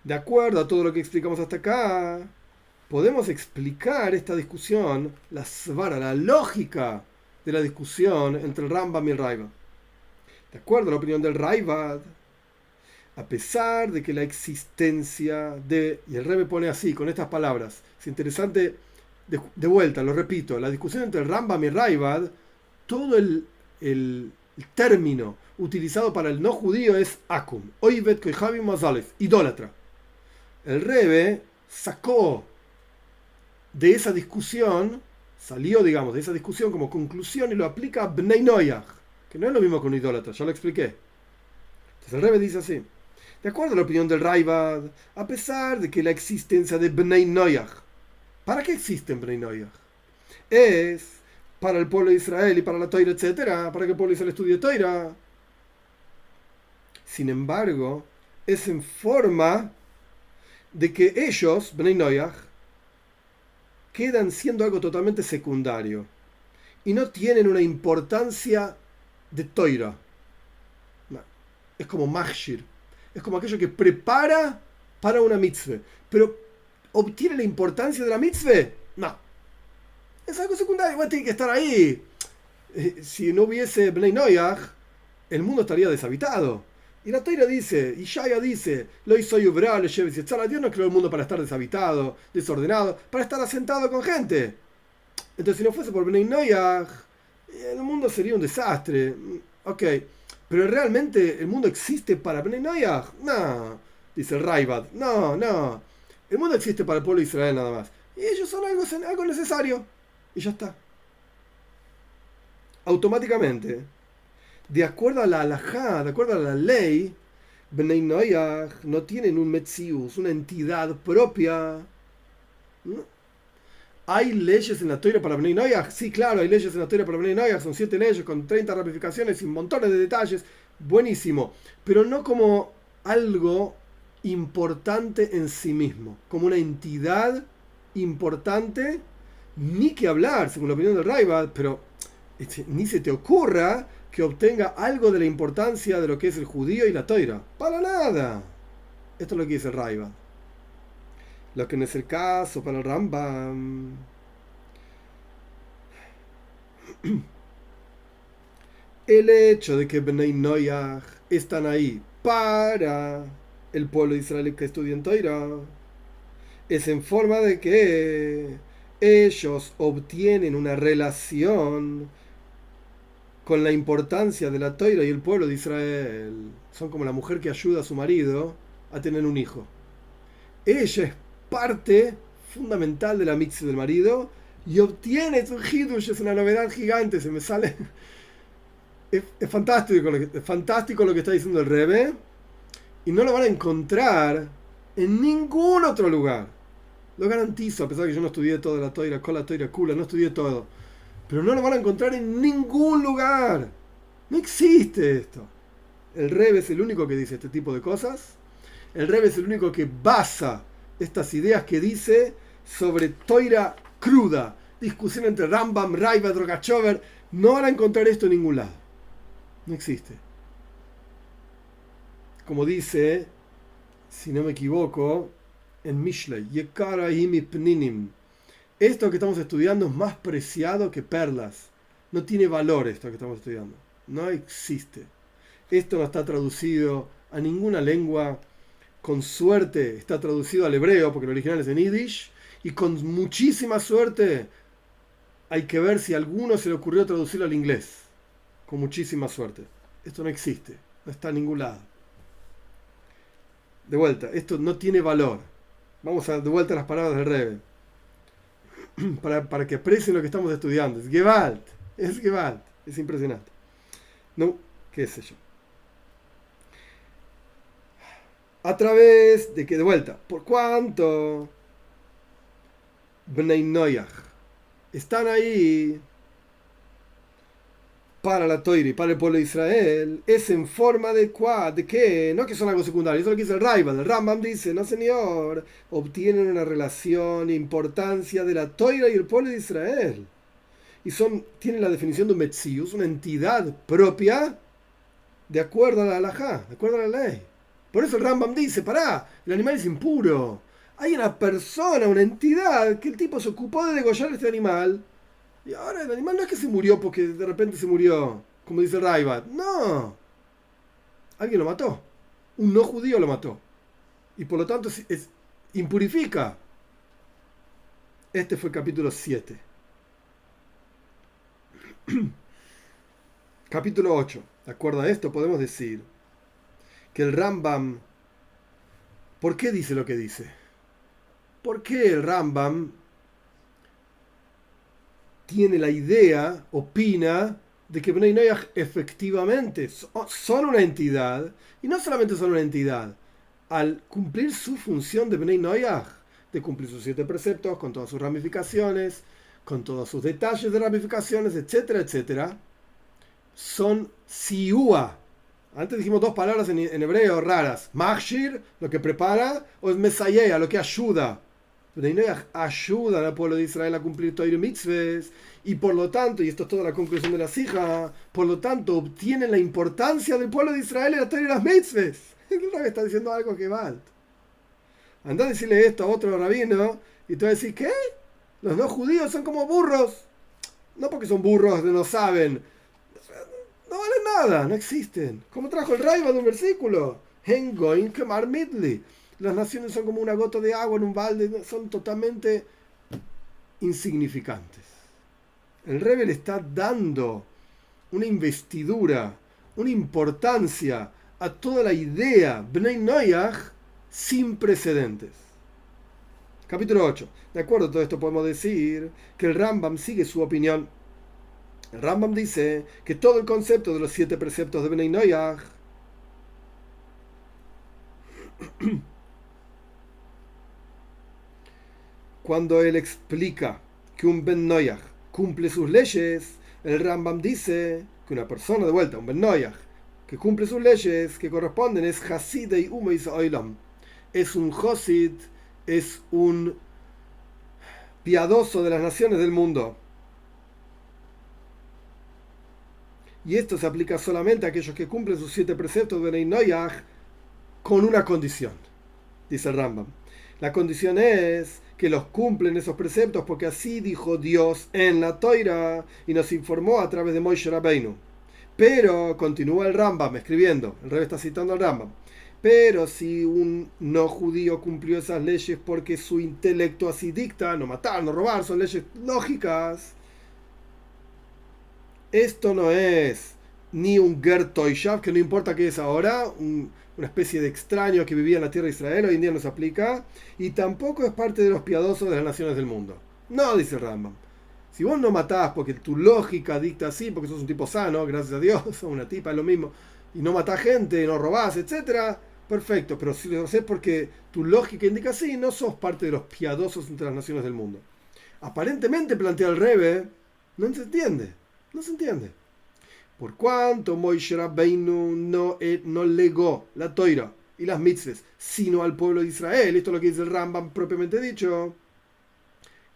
[SPEAKER 1] De acuerdo a todo lo que explicamos hasta acá, podemos explicar esta discusión, la svara, la lógica de la discusión entre el Rambam y el Raibad. De acuerdo a la opinión del Raibad, a pesar de que la existencia de, y el Rebbe pone así, con estas palabras, es interesante, de, vuelta, lo repito, la discusión entre el Rambam y el Raibad, todo el, el, término utilizado para el no judío es akum, oivet mazalef, idólatra. El Rebbe sacó de esa discusión, salió, digamos, de esa discusión como conclusión y lo aplica a Bnei Noyach, que no es lo mismo con un idólatra, ya lo expliqué. Entonces el Rebbe dice así, de acuerdo a la opinión del Raibad, a pesar de que la existencia de Bnei Noyach, ¿para qué existen Bnei Noyach? Es para el pueblo de Israel y para la Toira, etcétera, para que el pueblo de Israel estudie Toira. Sin embargo, es en forma de que ellos, Bnei Noyach, quedan siendo algo totalmente secundario y no tienen una importancia de toira. Es como machshir, es como aquello que prepara para una mitzvah, pero obtiene la importancia de la mitzvah. No, es algo secundario, tiene que estar ahí. Eh, si no hubiese Bnei Noyach, el mundo estaría deshabitado. Y la Toira dice, y Shaya dice, lo hizo Yubra, le Dios no creó el mundo para estar deshabitado, desordenado, para estar asentado con gente. Entonces, si no fuese por Bnei Noyach, el mundo sería un desastre. Ok, pero realmente el mundo existe para Bnei Noyach? No, dice el Raibad. No, no. El mundo existe para el pueblo de Israel nada más. Y ellos son algo, algo necesario. Y ya está. Automáticamente de acuerdo a la halajá, de acuerdo a la ley, Bnei Noyach no tienen un Metzius, una entidad propia. ¿Hay leyes en la Torah para Bnei Noyach? Sí, claro, hay leyes en la Torah para Bnei Noyach, son siete leyes con 30 ramificaciones y montones de detalles. Buenísimo, pero no como algo importante en sí mismo, como una entidad importante, ni que hablar, según la opinión del Raibad, pero este, ni se te ocurra que obtenga algo de la importancia de lo que es el judío y la toira. Para nada. Esto es lo que dice el Raiva. Lo que no es el caso para el Rambam. El hecho de que Bnei Noyach están ahí para el pueblo de Israel que estudia en Toira es en forma de que ellos obtienen una relación con la importancia de la toira y el pueblo de Israel. Son como la mujer que ayuda a su marido a tener un hijo. Ella es parte fundamental de la mitzvah del marido y obtiene su hidush, es una novedad gigante, se me sale. Es, fantástico, lo que, es fantástico lo que está diciendo el Rebe y no lo van a encontrar en ningún otro lugar. Lo garantizo, a pesar de que yo no estudié toda la toira, con la toira, cula, no estudié todo pero no lo van a encontrar en ningún lugar. No existe esto. El Rebe es el único que dice este tipo de cosas. El Rebe es el único que basa estas ideas que dice sobre toira cruda. Discusión entre Rambam, Raiva, Drogachover. No van a encontrar esto en ningún lado. No existe. Como dice, si no me equivoco, en Mishlei, Yekara Pninim. Esto que estamos estudiando es más preciado que perlas. No tiene valor esto que estamos estudiando. No existe. Esto no está traducido a ninguna lengua. Con suerte está traducido al hebreo, porque el original es en yiddish. Y con muchísima suerte hay que ver si a alguno se le ocurrió traducirlo al inglés. Con muchísima suerte. Esto no existe. No está en ningún lado. De vuelta, esto no tiene valor. Vamos a de vuelta a las palabras del Rebe. para, que aprecien lo que estamos estudiando. Es Gewalt, es Gewalt, es impresionante. No, qué sé yo. A través de que, de vuelta, por cuánto Bnei Noyach están ahí para la Toiri, para el pueblo de Israel, es en forma de de qué, no que son algo secundario, eso es lo que dice el Raival. El Rambam dice, no señor, obtienen una relación, importancia de la Toira y el pueblo de Israel. Y son, tienen la definición de un Metzius, una entidad propia, de acuerdo a la halajá, de acuerdo a la ley. Por eso el Rambam dice, pará, el animal es impuro. Hay una persona, una entidad, que el tipo se ocupó de degollar este animal y ahora el animal no es que se murió porque de repente se murió, como dice Raibat. No. Alguien lo mató. Un no judío lo mató. Y por lo tanto es, impurifica. Este fue el capítulo 7. capítulo 8. De acuerdo a esto podemos decir que el Rambam... ¿Por qué dice lo que dice? ¿Por qué el Rambam tiene la idea, opina, de que Bnei Noyach efectivamente son una entidad, y no solamente son una entidad, al cumplir su función de Bnei Noyach, de cumplir sus siete preceptos, con todas sus ramificaciones, con todos sus detalles de ramificaciones, etcétera, etcétera, son siúa. Antes dijimos dos palabras en, hebreo raras. Machshir, lo que prepara, o es mesayea, lo que ayuda ayudan al pueblo de Israel a cumplir Torah mitzvahs y por lo tanto, y esto es toda la conclusión de la hija, por lo tanto obtienen la importancia del pueblo de Israel en la Torah y las mitzvahs. El está diciendo algo que va Anda a decirle esto a otro rabino y te va a decir, ¿qué? Los no judíos son como burros. No porque son burros no saben. No valen nada, no existen. Como trajo el Raiva de un versículo. Hengoin Kemar Midli las naciones son como una gota de agua en un balde, son totalmente insignificantes. El rebel está dando una investidura, una importancia a toda la idea Bnei Noyach sin precedentes. Capítulo 8. De acuerdo a todo esto podemos decir que el Rambam sigue su opinión. El Rambam dice que todo el concepto de los siete preceptos de Bnei Noyach cuando él explica que un Ben Noyach cumple sus leyes, el Rambam dice que una persona de vuelta, un Ben Noyach, que cumple sus leyes que corresponden es Hasidei Umeis Oilam. Es un Hasid, es un piadoso de las naciones del mundo. Y esto se aplica solamente a aquellos que cumplen sus siete preceptos de Noyach con una condición, dice el Rambam. La condición es que los cumplen esos preceptos porque así dijo Dios en la Toira y nos informó a través de Moshe Rabbeinu. Pero continúa el Rambam escribiendo, el rey está citando al Rambam. Pero si un no judío cumplió esas leyes porque su intelecto así dicta, no matar, no robar, son leyes lógicas, esto no es ni un Gertoishav, que no importa qué es ahora, un, una especie de extraño que vivía en la tierra de Israel, hoy en día no se aplica, y tampoco es parte de los piadosos de las naciones del mundo. No, dice Rambam. Si vos no matás porque tu lógica dicta así, porque sos un tipo sano, gracias a Dios, sos una tipa, es lo mismo, y no matás gente, no robás, etc., perfecto, pero si lo haces porque tu lógica indica así, no sos parte de los piadosos entre las naciones del mundo. Aparentemente plantea el Rebe, no se entiende, no se entiende. Por cuanto Moishe Rabbeinu no, eh, no legó la toira y las mitzvahs, sino al pueblo de Israel, esto es lo que dice el Rambam propiamente dicho,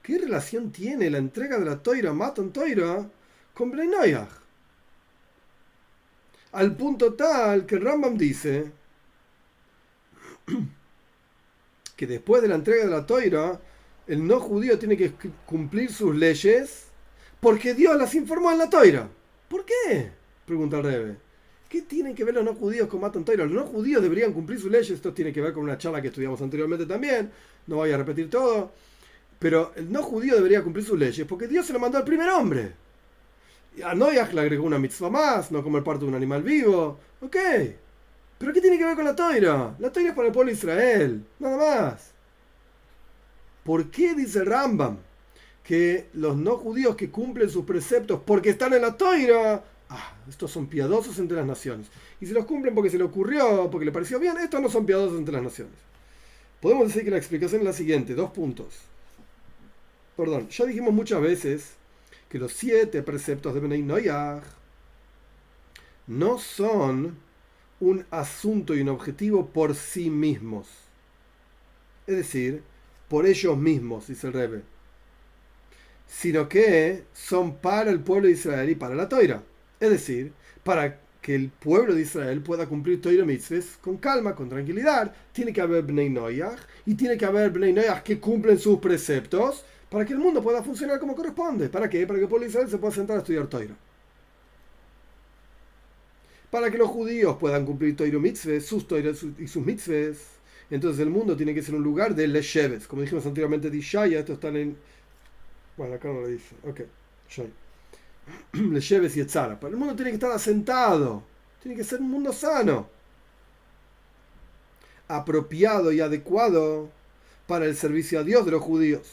[SPEAKER 1] ¿qué relación tiene la entrega de la toira, Matan Toira, con Noyach? Al punto tal que Rambam dice que después de la entrega de la toira, el no judío tiene que cumplir sus leyes porque Dios las informó en la toira. ¿Por qué? Pregunta el Rebe. ¿Qué tienen que ver los no judíos con Matan Torah? Los no judíos deberían cumplir sus leyes. Esto tiene que ver con una charla que estudiamos anteriormente también. No voy a repetir todo. Pero el no judío debería cumplir sus leyes porque Dios se lo mandó al primer hombre. A Noyaj le agregó una mitzvah más, no comer parte de un animal vivo. Ok. ¿Pero qué tiene que ver con la toira? La toira es para el pueblo de Israel. Nada más. ¿Por qué dice Rambam? Que los no judíos que cumplen sus preceptos porque están en la toira, ah, estos son piadosos entre las naciones. Y si los cumplen porque se le ocurrió, porque le pareció bien, estos no son piadosos entre las naciones. Podemos decir que la explicación es la siguiente, dos puntos. Perdón, ya dijimos muchas veces que los siete preceptos de Benay Noyah no son un asunto y un objetivo por sí mismos. Es decir, por ellos mismos, dice el Rebbe. Sino que son para el pueblo de Israel y para la toira. Es decir, para que el pueblo de Israel pueda cumplir Toira Mitzvahs con calma, con tranquilidad. Tiene que haber Bnei Noyach y tiene que haber Bnei Noyach que cumplen sus preceptos para que el mundo pueda funcionar como corresponde. ¿Para qué? Para que el pueblo de Israel se pueda sentar a estudiar Toira para que los judíos puedan cumplir Toiro mitzvahs, sus toiros y sus mitzvahs. Entonces el mundo tiene que ser un lugar de lesheves. Como dijimos anteriormente de Ishaya, esto está en... Bueno, acá no lo dice. Ok, Lesheves y Etzara. Pero el mundo tiene que estar asentado. Tiene que ser un mundo sano. Apropiado y adecuado para el servicio a Dios de los judíos.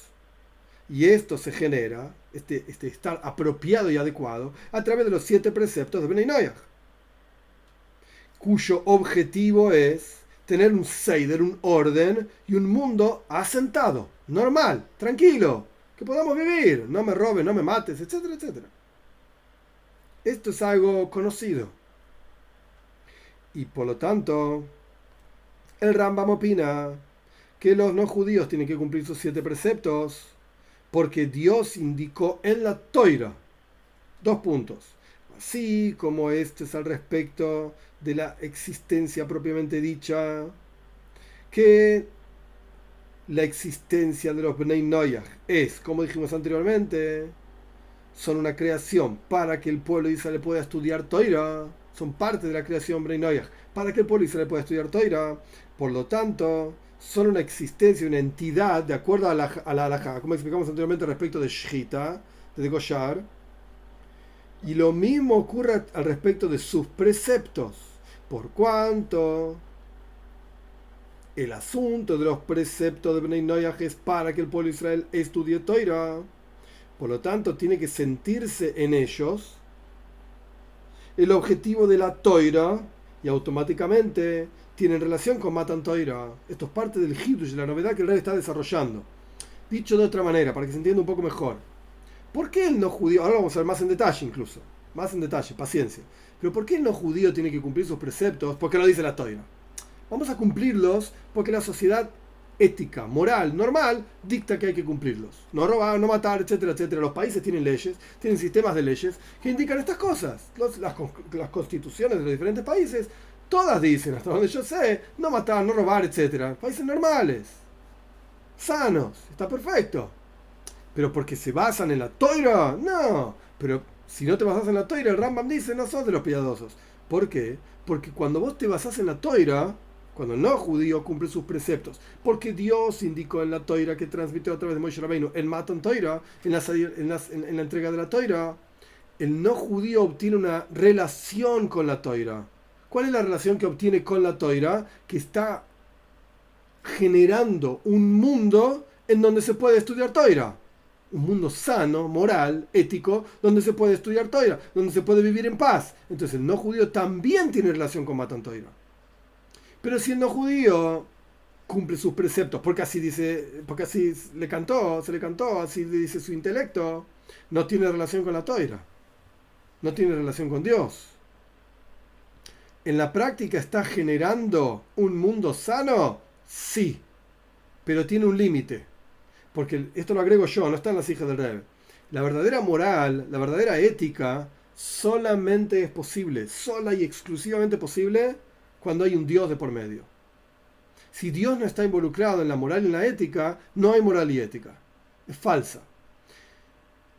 [SPEAKER 1] Y esto se genera, este, este estar apropiado y adecuado, a través de los siete preceptos de Benay cuyo objetivo es tener un Seider, un orden y un mundo asentado, normal, tranquilo, que podamos vivir, no me robes, no me mates, etcétera, etcétera. Esto es algo conocido. Y por lo tanto, el Rambam opina que los no judíos tienen que cumplir sus siete preceptos porque Dios indicó en la toira dos puntos. Así como este es al respecto de la existencia propiamente dicha, que la existencia de los Bnei Noyach es, como dijimos anteriormente, son una creación para que el pueblo de Israel pueda estudiar Toira, son parte de la creación Bnei Noyach, para que el pueblo de Israel pueda estudiar Toira, por lo tanto, son una existencia, una entidad, de acuerdo a la, a como explicamos anteriormente respecto de Shita, de Goshar, y lo mismo ocurre al respecto de sus preceptos, por cuanto el asunto de los preceptos de Bnei Noyaj es para que el pueblo de Israel estudie Toira. Por lo tanto, tiene que sentirse en ellos el objetivo de la Toira y automáticamente tienen relación con Matan Toira. Esto es parte del Hidush, la novedad que el rey está desarrollando. Dicho de otra manera, para que se entienda un poco mejor. ¿Por qué el no judío? Ahora vamos a ver más en detalle incluso. Más en detalle, paciencia. Pero ¿por qué el no judío tiene que cumplir sus preceptos? Porque lo dice la toira. Vamos a cumplirlos porque la sociedad ética, moral, normal, dicta que hay que cumplirlos. No robar, no matar, etcétera, etcétera. Los países tienen leyes, tienen sistemas de leyes que indican estas cosas. las, las, constituciones de los diferentes países, todas dicen, hasta donde yo sé, no matar, no robar, etcétera. Países normales, sanos, está perfecto. Pero porque se basan en la toira, no. Pero si no te basas en la toira, el Rambam dice, no sos de los piadosos. ¿Por qué? Porque cuando vos te basás en la toira, cuando el no judío cumple sus preceptos, porque Dios indicó en la toira que transmitió a través de Moshe Rabbeinu el matan toira, en la, en, la entrega de la toira, el no judío obtiene una relación con la toira. ¿Cuál es la relación que obtiene con la toira? Que está generando un mundo en donde se puede estudiar toira un mundo sano, moral, ético, donde se puede estudiar Toira, donde se puede vivir en paz. Entonces el no judío también tiene relación con Matan Toira. Pero si el no judío cumple sus preceptos, porque así dice, porque así le cantó, se le cantó, así le dice su intelecto, no tiene relación con la Toira. No tiene relación con Dios. ¿En la práctica está generando un mundo sano? Sí, pero tiene un límite porque esto lo agrego yo, no está en las hijas del rey. La verdadera moral, la verdadera ética, solamente es posible, sola y exclusivamente posible, cuando hay un Dios de por medio. Si Dios no está involucrado en la moral y en la ética, no hay moral y ética. Es falsa.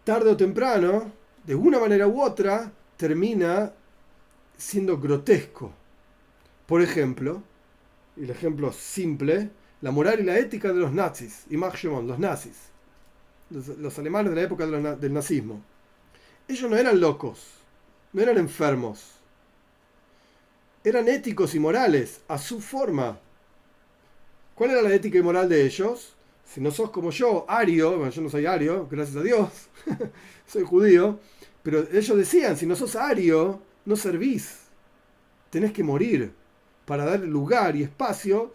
[SPEAKER 1] Tarde o temprano, de una manera u otra, termina siendo grotesco. Por ejemplo, el ejemplo simple, la moral y la ética de los nazis, y los nazis, los, alemanes de la época del nazismo. Ellos no eran locos, no eran enfermos, eran éticos y morales a su forma. ¿Cuál era la ética y moral de ellos? Si no sos como yo, ario, bueno, yo no soy ario, gracias a Dios, soy judío, Pero ellos decían, si no sos ario, no servís. Tenés que morir para darle lugar y espacio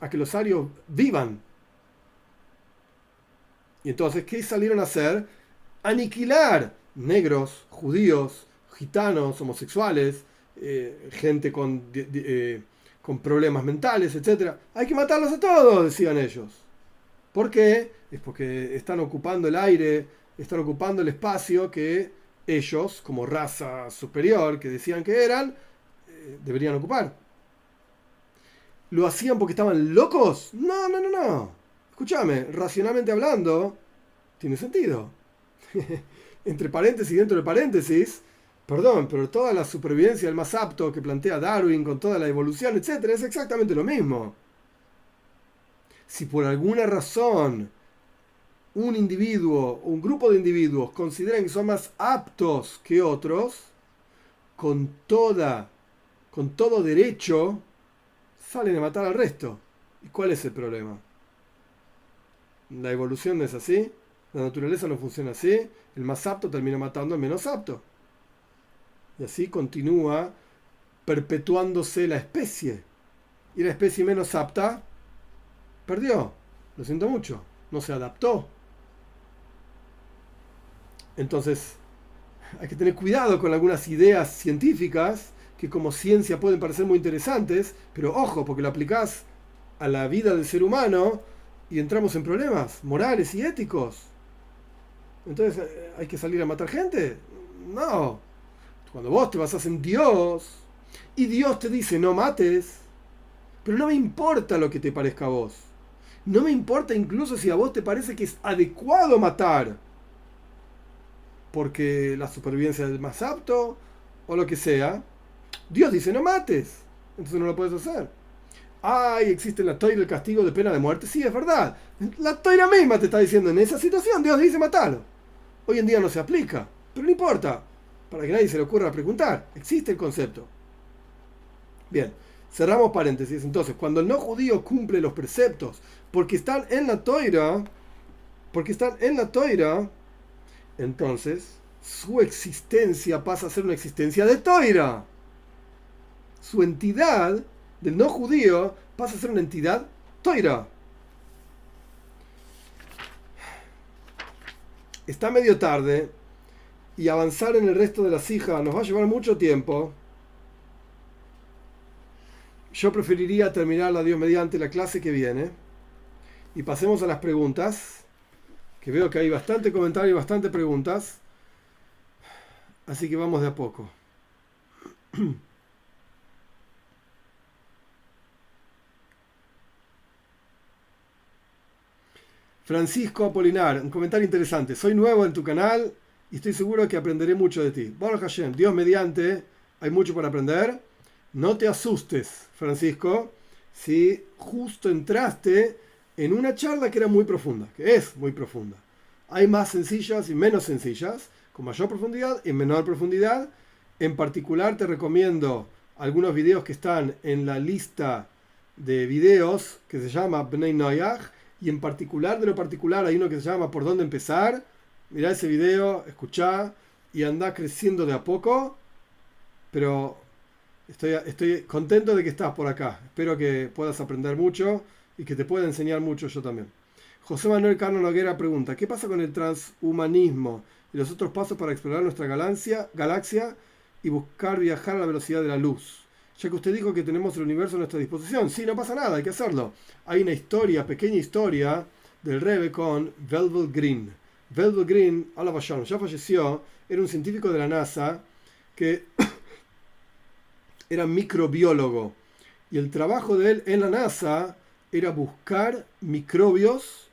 [SPEAKER 1] a que los arios vivan. Y entonces, ¿qué salieron a hacer? Aniquilar negros, judíos, gitanos, homosexuales, eh, gente con, eh, con problemas mentales, etc. Hay que matarlos a todos, decían ellos. ¿Por qué? Es porque están ocupando el aire, están ocupando el espacio que ellos, como raza superior, que decían que eran, eh, deberían ocupar. ¿Lo hacían porque estaban locos? No, no, no, no. Escúchame, racionalmente hablando, tiene sentido. Entre paréntesis y dentro de paréntesis, perdón, pero toda la supervivencia del más apto que plantea Darwin con toda la evolución, etc., es exactamente lo mismo. Si por alguna razón un individuo o un grupo de individuos consideran que son más aptos que otros, con toda, con todo derecho, salen a matar al resto. ¿Y cuál es el problema? La evolución no es así, la naturaleza no funciona así, el más apto termina matando al menos apto. Y así continúa perpetuándose la especie. Y la especie menos apta perdió. Lo siento mucho. No se adaptó. Entonces, hay que tener cuidado con algunas ideas científicas que como ciencia pueden parecer muy interesantes, pero ojo, porque lo aplicás a la vida del ser humano y entramos en problemas morales y éticos. Entonces, ¿hay que salir a matar gente? No. Cuando vos te basás en Dios y Dios te dice no mates, pero no me importa lo que te parezca a vos. No me importa incluso si a vos te parece que es adecuado matar, porque la supervivencia es más apto o lo que sea. Dios dice no mates, entonces no lo puedes hacer. Ay, existe la toira el castigo de pena de muerte. Sí, es verdad. La toira misma te está diciendo en esa situación, Dios dice matarlo. Hoy en día no se aplica, pero no importa. Para que nadie se le ocurra preguntar, existe el concepto. Bien, cerramos paréntesis. Entonces, cuando el no judío cumple los preceptos porque están en la toira, porque están en la toira, entonces su existencia pasa a ser una existencia de toira su entidad del no judío pasa a ser una entidad toira. Está medio tarde y avanzar en el resto de las hijas nos va a llevar mucho tiempo. Yo preferiría terminar la Dios mediante la clase que viene y pasemos a las preguntas, que veo que hay bastante comentario y bastante preguntas, así que vamos de a poco. Francisco Apolinar, un comentario interesante. Soy nuevo en tu canal y estoy seguro que aprenderé mucho de ti. Baruch Hashem, Dios mediante, hay mucho para aprender. No te asustes, Francisco, si justo entraste en una charla que era muy profunda, que es muy profunda. Hay más sencillas y menos sencillas, con mayor profundidad y menor profundidad. En particular te recomiendo algunos videos que están en la lista de videos que se llama Bnei Noyach y en particular de lo particular hay uno que se llama ¿Por dónde empezar? Mirá ese video, escuchá y anda creciendo de a poco, pero estoy, estoy contento de que estás por acá. Espero que puedas aprender mucho y que te pueda enseñar mucho yo también. José Manuel Carno Noguera pregunta, ¿qué pasa con el transhumanismo y los otros pasos para explorar nuestra galaxia, galaxia y buscar viajar a la velocidad de la luz? ya que usted dijo que tenemos el universo a nuestra disposición. Sí, no pasa nada, hay que hacerlo. Hay una historia, pequeña historia, del Rebe con Velvel Green. Velvel Green, ya falleció, era un científico de la NASA que era microbiólogo. Y el trabajo de él en la NASA era buscar microbios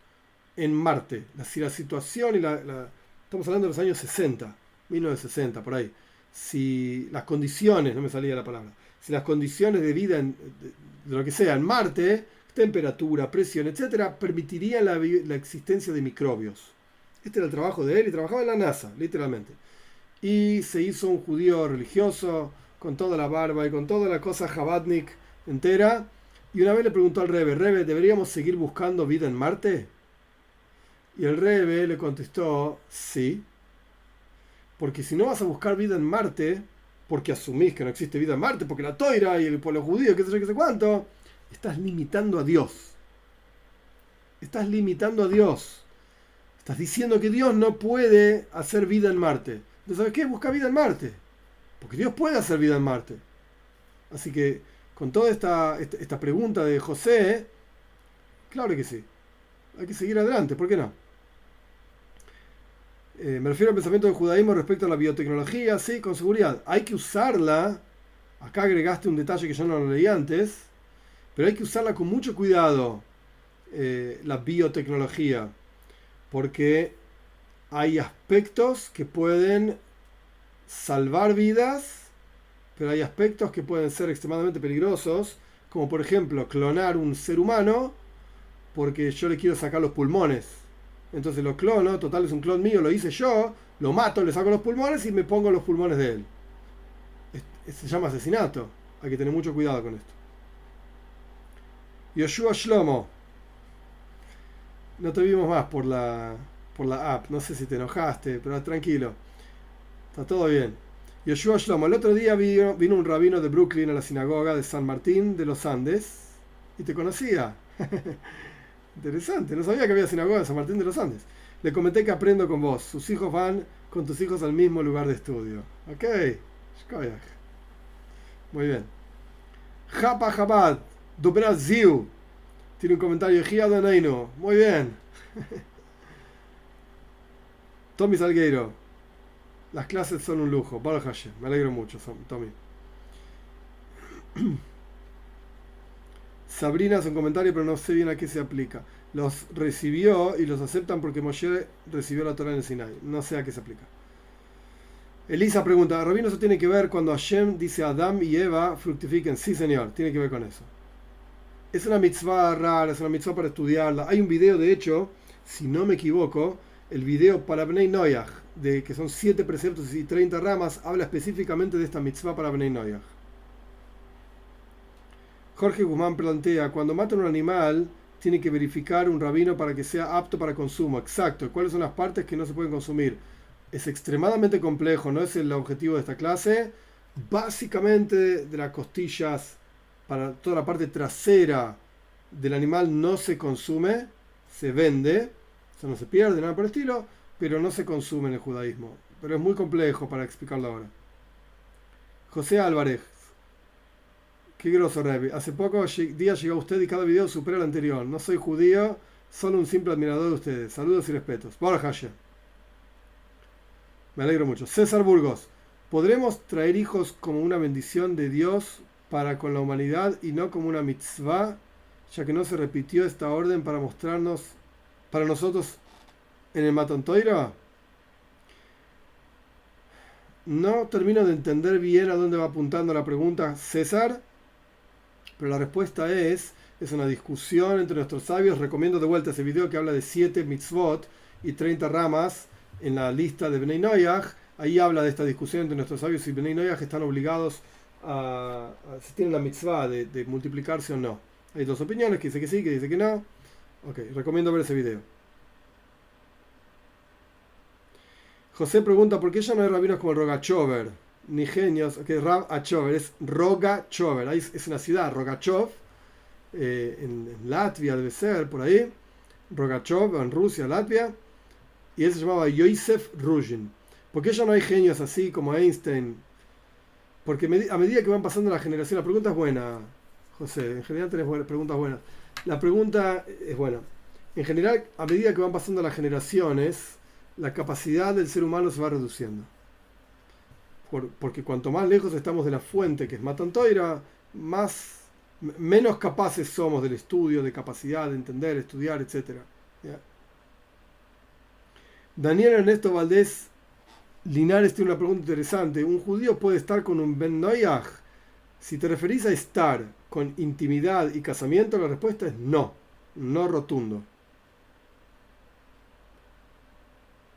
[SPEAKER 1] en Marte. La, la situación y la, Estamos hablando de los años 60, 1960, por ahí. Si las condiciones, no me salía la palabra, si las condiciones de vida, de, lo que sea, en Marte, temperatura, presión, etcétera, permitirían la, existencia de microbios. Este era el trabajo de él y trabajaba en la NASA, literalmente. Y se hizo un judío religioso, con toda la barba y con toda la cosa Jabatnik entera. Y una vez le preguntó al Rebe, Rebe, ¿deberíamos seguir buscando vida en Marte? Y el Rebe le contestó, sí. Porque si no vas a buscar vida en Marte, porque asumís que no existe vida en Marte, porque la toira y el pueblo judío, qué sé yo, qué sé cuánto, estás limitando a Dios. Estás limitando a Dios. Estás diciendo que Dios no puede hacer vida en Marte. Entonces, ¿sabes qué? Busca vida en Marte. Porque Dios puede hacer vida en Marte. Así que, con toda esta, esta, pregunta de José, claro que sí. Hay que seguir adelante, ¿por qué no? Eh, me refiero al pensamiento del judaísmo respecto a la biotecnología, sí, con seguridad. Hay que usarla. Acá agregaste un detalle que yo no lo leí antes, pero hay que usarla con mucho cuidado, eh, la biotecnología, porque hay aspectos que pueden salvar vidas, pero hay aspectos que pueden ser extremadamente peligrosos, como por ejemplo clonar un ser humano porque yo le quiero sacar los pulmones entonces lo clono, total es un clon mío, lo hice yo, lo mato, le saco los pulmones y me pongo los pulmones de él. se llama asesinato. Hay que tener mucho cuidado con esto. Yoshua Shlomo. No te vimos más por la, por la app. No sé si te enojaste, pero tranquilo. Está todo bien. Yoshua Shlomo. El otro día vino, un rabino de Brooklyn a la sinagoga de San Martín de los Andes y te conocía. Interesante, no sabía que había sinagoga en San Martín de los Andes. Le comenté que aprendo con vos. Sus hijos van con tus hijos al mismo lugar de estudio. Ok, muy bien. Japa Jabad, do Brasil. Tiene un comentario. Neino. Muy bien. Tommy Salgueiro. Las clases son un lujo. Me alegro mucho, Tommy. Sabrina hace un comentario, pero no sé bien a qué se aplica. Los recibió y los aceptan porque Moshe recibió la Torah en el Sinai. No sé a qué se aplica. Elisa pregunta, ¿Rabino eso tiene que ver cuando Hashem dice a Adam y Eva fructifiquen? Sí, señor, tiene que ver con eso. Es una mitzvah rara, es una mitzvah para estudiarla. Hay un video, de hecho, si no me equivoco, el video para Bnei Noyach, de que son 7 preceptos y 30 ramas, habla específicamente de esta mitzvah para Bnei Noyach. Jorge Guzmán plantea, cuando matan un animal, tiene que verificar un rabino para que sea apto para consumo. Exacto. ¿Cuáles son las partes que no se pueden consumir? Es extremadamente complejo, no es el objetivo de esta clase. Básicamente de las costillas para toda la parte trasera del animal no se consume, se vende, o no se pierde, nada por el estilo, pero no se consume en el judaísmo. Pero es muy complejo para explicarlo ahora. José Álvarez, Qué groso, Revi. Hace pocos días llegó usted y cada video supera el anterior. No soy judío, solo un simple admirador de ustedes. Saludos y respetos. Me alegro mucho. César Burgos. ¿Podremos traer hijos como una bendición de Dios para con la humanidad y no como una mitzvah, ya que no se repitió esta orden para mostrarnos, para nosotros, en el Matontoira? No termino de entender bien a dónde va apuntando la pregunta César, pero la respuesta es, es una discusión entre nuestros sabios. Recomiendo de vuelta ese video que habla de 7 mitzvot y 30 ramas en la lista de Bnei Noyach. Ahí habla de esta discusión entre nuestros sabios y Bnei Noyach están obligados a, si tienen la mitzvah de, multiplicarse o no. Hay dos opiniones, que dice que sí, que dice que no. Ok, recomiendo ver ese video. José pregunta por qué ya no hay rabinos como el Rogachover ni genios, que Rab Achover, es Rogachover, ahí es una ciudad, Rogachov, eh, en, Latvia debe ser, por ahí, Rogachov, en Rusia, Latvia, y él se llamaba Yosef Ruzhin. ¿Por qué ya no hay genios así como Einstein? Porque a medida que van pasando la generación, la pregunta es buena, José, en general tenés preguntas buenas. La pregunta es buena. En general, a medida que van pasando las generaciones, la capacidad del ser humano se va reduciendo porque cuanto más lejos estamos de la fuente que es Matantoira, más, menos capaces somos del estudio, de capacidad de entender, estudiar, etc. Daniel Ernesto Valdés Linares tiene una pregunta interesante. ¿Un judío puede estar con un Ben Noyaj? Si te referís a estar con intimidad y casamiento, la respuesta es no, no rotundo.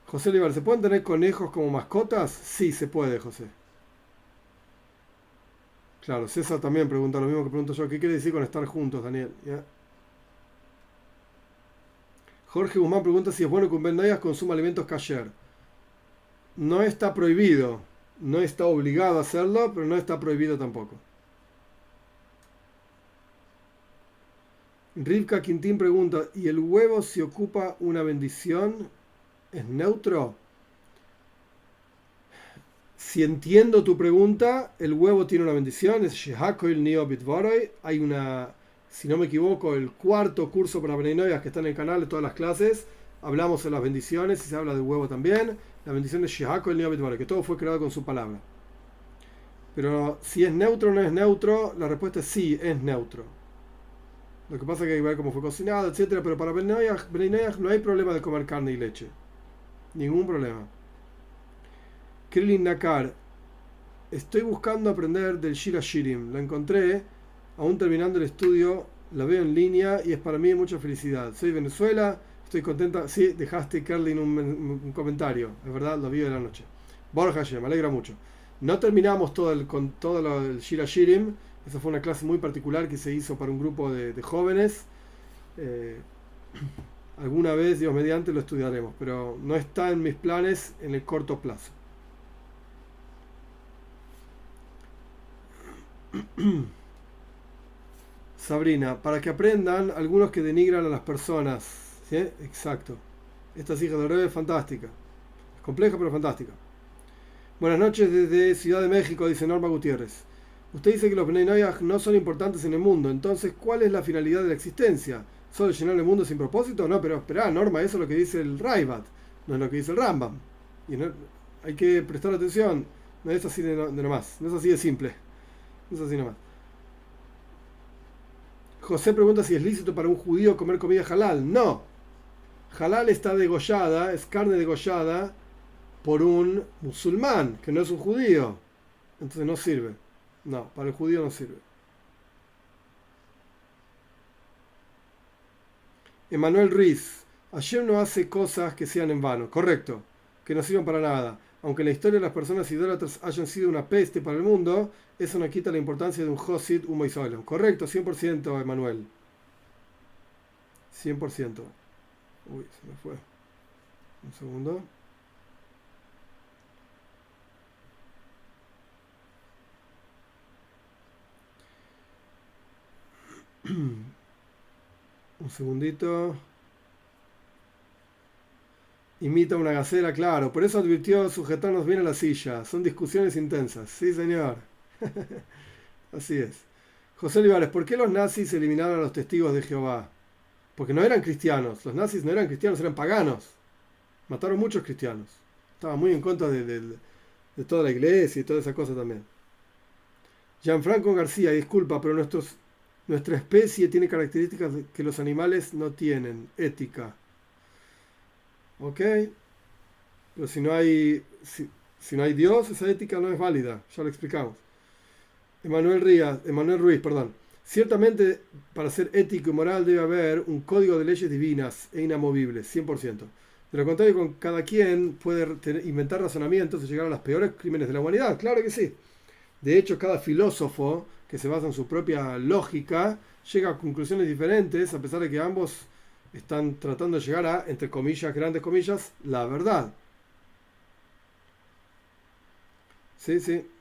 [SPEAKER 1] José Olivar, ¿se pueden tener conejos como mascotas? Sí, se puede, José. Claro, César también pregunta lo mismo que pregunto yo. ¿Qué quiere decir con estar juntos, Daniel? Jorge Guzmán pregunta si es bueno que un Ben consuma alimentos kasher. No está prohibido, no está obligado a hacerlo, pero no está prohibido tampoco. Rivka Quintín pregunta, ¿y el huevo si ocupa una bendición es neutro? Si entiendo tu pregunta, el huevo tiene una bendición, es Shehakoil Neo Hay una, si no me equivoco, el cuarto curso para Beninoyas que está en el canal de todas las clases. Hablamos de las bendiciones y se habla del huevo también. La bendición de Shehakoil Neo Bitvaroi, que todo fue creado con su palabra. Pero si es neutro o no es neutro, la respuesta es sí, es neutro. Lo que pasa es que hay que ver cómo fue cocinado, etc. Pero para Beninoyah no hay problema de comer carne y leche. Ningún problema. Krillin Nakar. Estoy buscando aprender del Shira Shirim. La encontré, aún terminando el estudio, la veo en línea y es para mí mucha felicidad. Soy Venezuela, estoy contenta. Sí, dejaste, Krillin, un, comentario. Es verdad, lo vi de la noche. Borja me alegra mucho. No terminamos todo el, con todo el Shira Shirim esa fue una clase muy particular que se hizo para un grupo de, jóvenes. Eh, alguna vez, Dios mediante, lo estudiaremos, pero no está en mis planes en el corto plazo. Sabrina, para que aprendan algunos que denigran a las personas. Exacto. Esta hija de Oreo es fantástica. Es compleja pero fantástica. Buenas noches desde Ciudad de México, dice Norma Gutiérrez. Usted dice que los Bnei no son importantes en el mundo, entonces, ¿cuál es la finalidad de la existencia? ¿Solo llenar el mundo sin propósito? No, pero espera, Norma, eso es lo que dice el Raibat, no es lo que dice el Rambam. Y hay que prestar atención, no es así de, nomás, no es así de simple, no es así nomás. José pregunta si es lícito para un judío comer comida halal. No. Halal está degollada, es carne degollada por un musulmán, que no es un judío. Entonces no sirve. No, para el judío no sirve. Emanuel Ruiz, ayer no hace cosas que sean en vano, correcto, que no sirvan para nada. Aunque la historia de las personas idólatras hayan sido una peste para el mundo, eso no quita la importancia de un Josid Humo y solo. Correcto, 100% Emanuel. 100%. Uy, se me fue. Un segundo. Un segundito. Imita una gacela, claro. Por eso advirtió sujetarnos bien a la silla. Son discusiones intensas. Sí, señor. Así es. José Olivares, ¿por qué los nazis eliminaron a los testigos de Jehová? Porque no eran cristianos. Los nazis no eran cristianos, eran paganos. Mataron muchos cristianos. Estaban muy en contra de, toda la iglesia y toda esa cosa también. Gianfranco García, disculpa, pero nuestros nuestra especie tiene características que los animales no tienen, ética. ¿Ok? Pero si no hay, si, no hay Dios, esa ética no es válida, ya lo explicamos. Emanuel, Emanuel Ruiz, perdón. Ciertamente, para ser ético y moral debe haber un código de leyes divinas e inamovibles, 100%. De lo contrario, con cada quien puede inventar razonamientos y llegar a los peores crímenes de la humanidad. Claro que sí. De hecho, cada filósofo que se basa en su propia lógica, llega a conclusiones diferentes, a pesar de que ambos están tratando de llegar a, entre comillas, grandes comillas, la verdad. Sí, sí.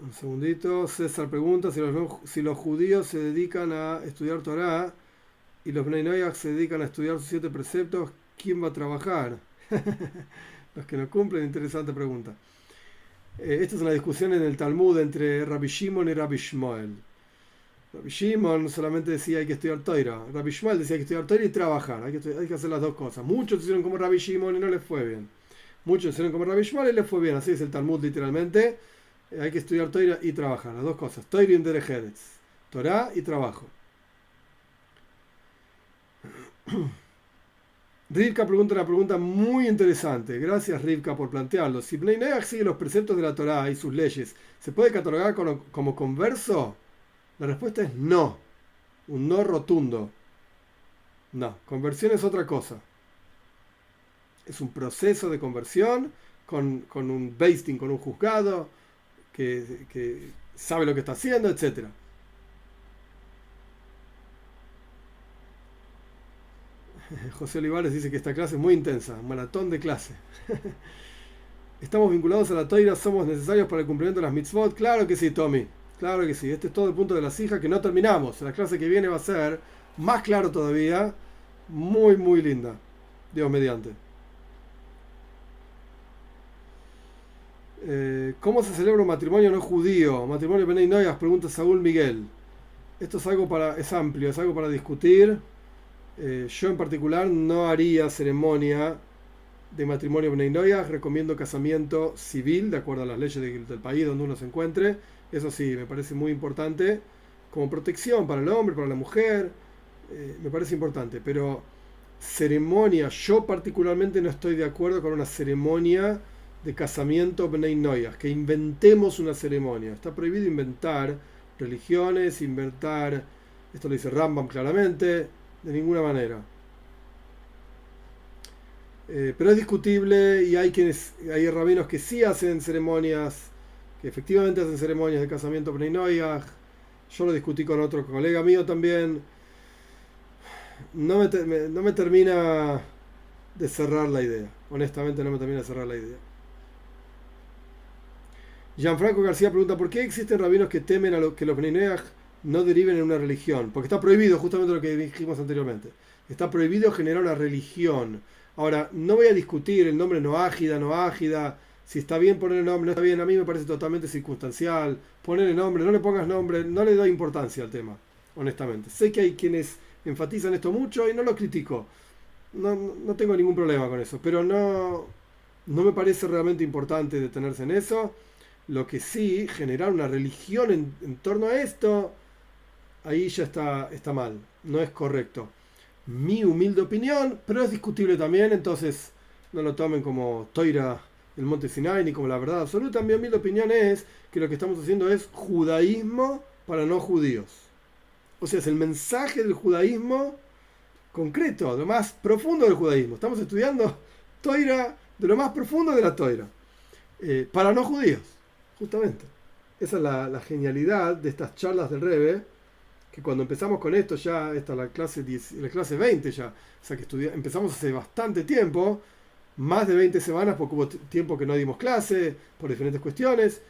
[SPEAKER 1] Un segundito. César pregunta si los, si los judíos se dedican a estudiar Torah y los Bnei se dedican a estudiar sus siete preceptos, ¿quién va a trabajar? Los que no cumplen, interesante pregunta. Eh, esta es una discusión en el Talmud entre Rabbi Shimon y Rabbi Shmuel. Rabbi Shimon solamente decía hay que estudiar Torah. Rabbi Shmuel decía hay que estudiar Torah y trabajar. Hay que, hay que hacer las dos cosas. Muchos hicieron como Rabbi Shimon y no les fue bien. Muchos hicieron como Rabbi Shmuel y les fue bien. Así es el Talmud literalmente. Hay que estudiar Torah y trabajar. Las dos cosas. Torah y. Torah y trabajo. Rivka pregunta una pregunta muy interesante. Gracias, Rivka, por plantearlo. Si Bnei sigue los preceptos de la Torá y sus leyes, ¿se puede catalogar como, converso? La respuesta es no. Un no rotundo. No, conversión es otra cosa. Es un proceso de conversión con, un basting, con un juzgado que, sabe lo que está haciendo, etcétera. José Olivares dice que esta clase es muy intensa, maratón de clase. Estamos vinculados a la toira, somos necesarios para el cumplimiento de las mitzvot. Claro que sí, Tommy. Claro que sí. Este es todo el punto de las hijas que no terminamos. La clase que viene va a ser más claro todavía. Muy, muy linda. Dios mediante. Eh, ¿Cómo se celebra un matrimonio no judío? Matrimonio Benay Noyas, pregunta Saúl Miguel. Esto es algo para, es amplio, es algo para discutir. Eh, yo en particular no haría ceremonia de matrimonio Benay Noyas, recomiendo casamiento civil, de acuerdo a las leyes del país donde uno se encuentre. Eso sí, me parece muy importante como protección para el hombre, para la mujer, eh, me parece importante. Pero ceremonia, yo particularmente no estoy de acuerdo con una ceremonia de casamiento Bnei que inventemos una ceremonia. Está prohibido inventar religiones, inventar, esto lo dice Rambam claramente, de ninguna manera. Eh, pero es discutible y hay quienes, hay rabinos que sí hacen ceremonias, que efectivamente hacen ceremonias de casamiento Bnei Noyas. Yo lo discutí con otro colega mío también. No me, no me termina de cerrar la idea. Honestamente no me termina de cerrar la idea. Gianfranco García pregunta, ¿por qué existen rabinos que temen a lo, que los Bneineach no deriven en una religión? Porque está prohibido, justamente lo que dijimos anteriormente. Está prohibido generar una religión. Ahora, no voy a discutir el nombre no ágida, no ágida, si está bien poner el nombre, no está bien, a mí me parece totalmente circunstancial. Poner el nombre, no le pongas nombre, no le doy importancia al tema, honestamente. Sé que hay quienes enfatizan esto mucho y no lo critico. No, no tengo ningún problema con eso, pero no, no me parece realmente importante detenerse en eso lo que sí, generar una religión en, torno a esto, ahí ya está, está mal, no es correcto. Mi humilde opinión, pero es discutible también, entonces no lo tomen como Toira el Monte Sinai ni como la verdad absoluta. Mi humilde opinión es que lo que estamos haciendo es judaísmo para no judíos. O sea, es el mensaje del judaísmo concreto, lo más profundo del judaísmo. Estamos estudiando Toira de lo más profundo de la Toira, eh, para no judíos. Justamente. Esa es la, genialidad de estas charlas del Rebe, que cuando empezamos con esto ya, esta es la clase, 10, la clase 20 ya, o sea que empezamos hace bastante tiempo, más de 20 semanas porque hubo tiempo que no dimos clase por diferentes cuestiones.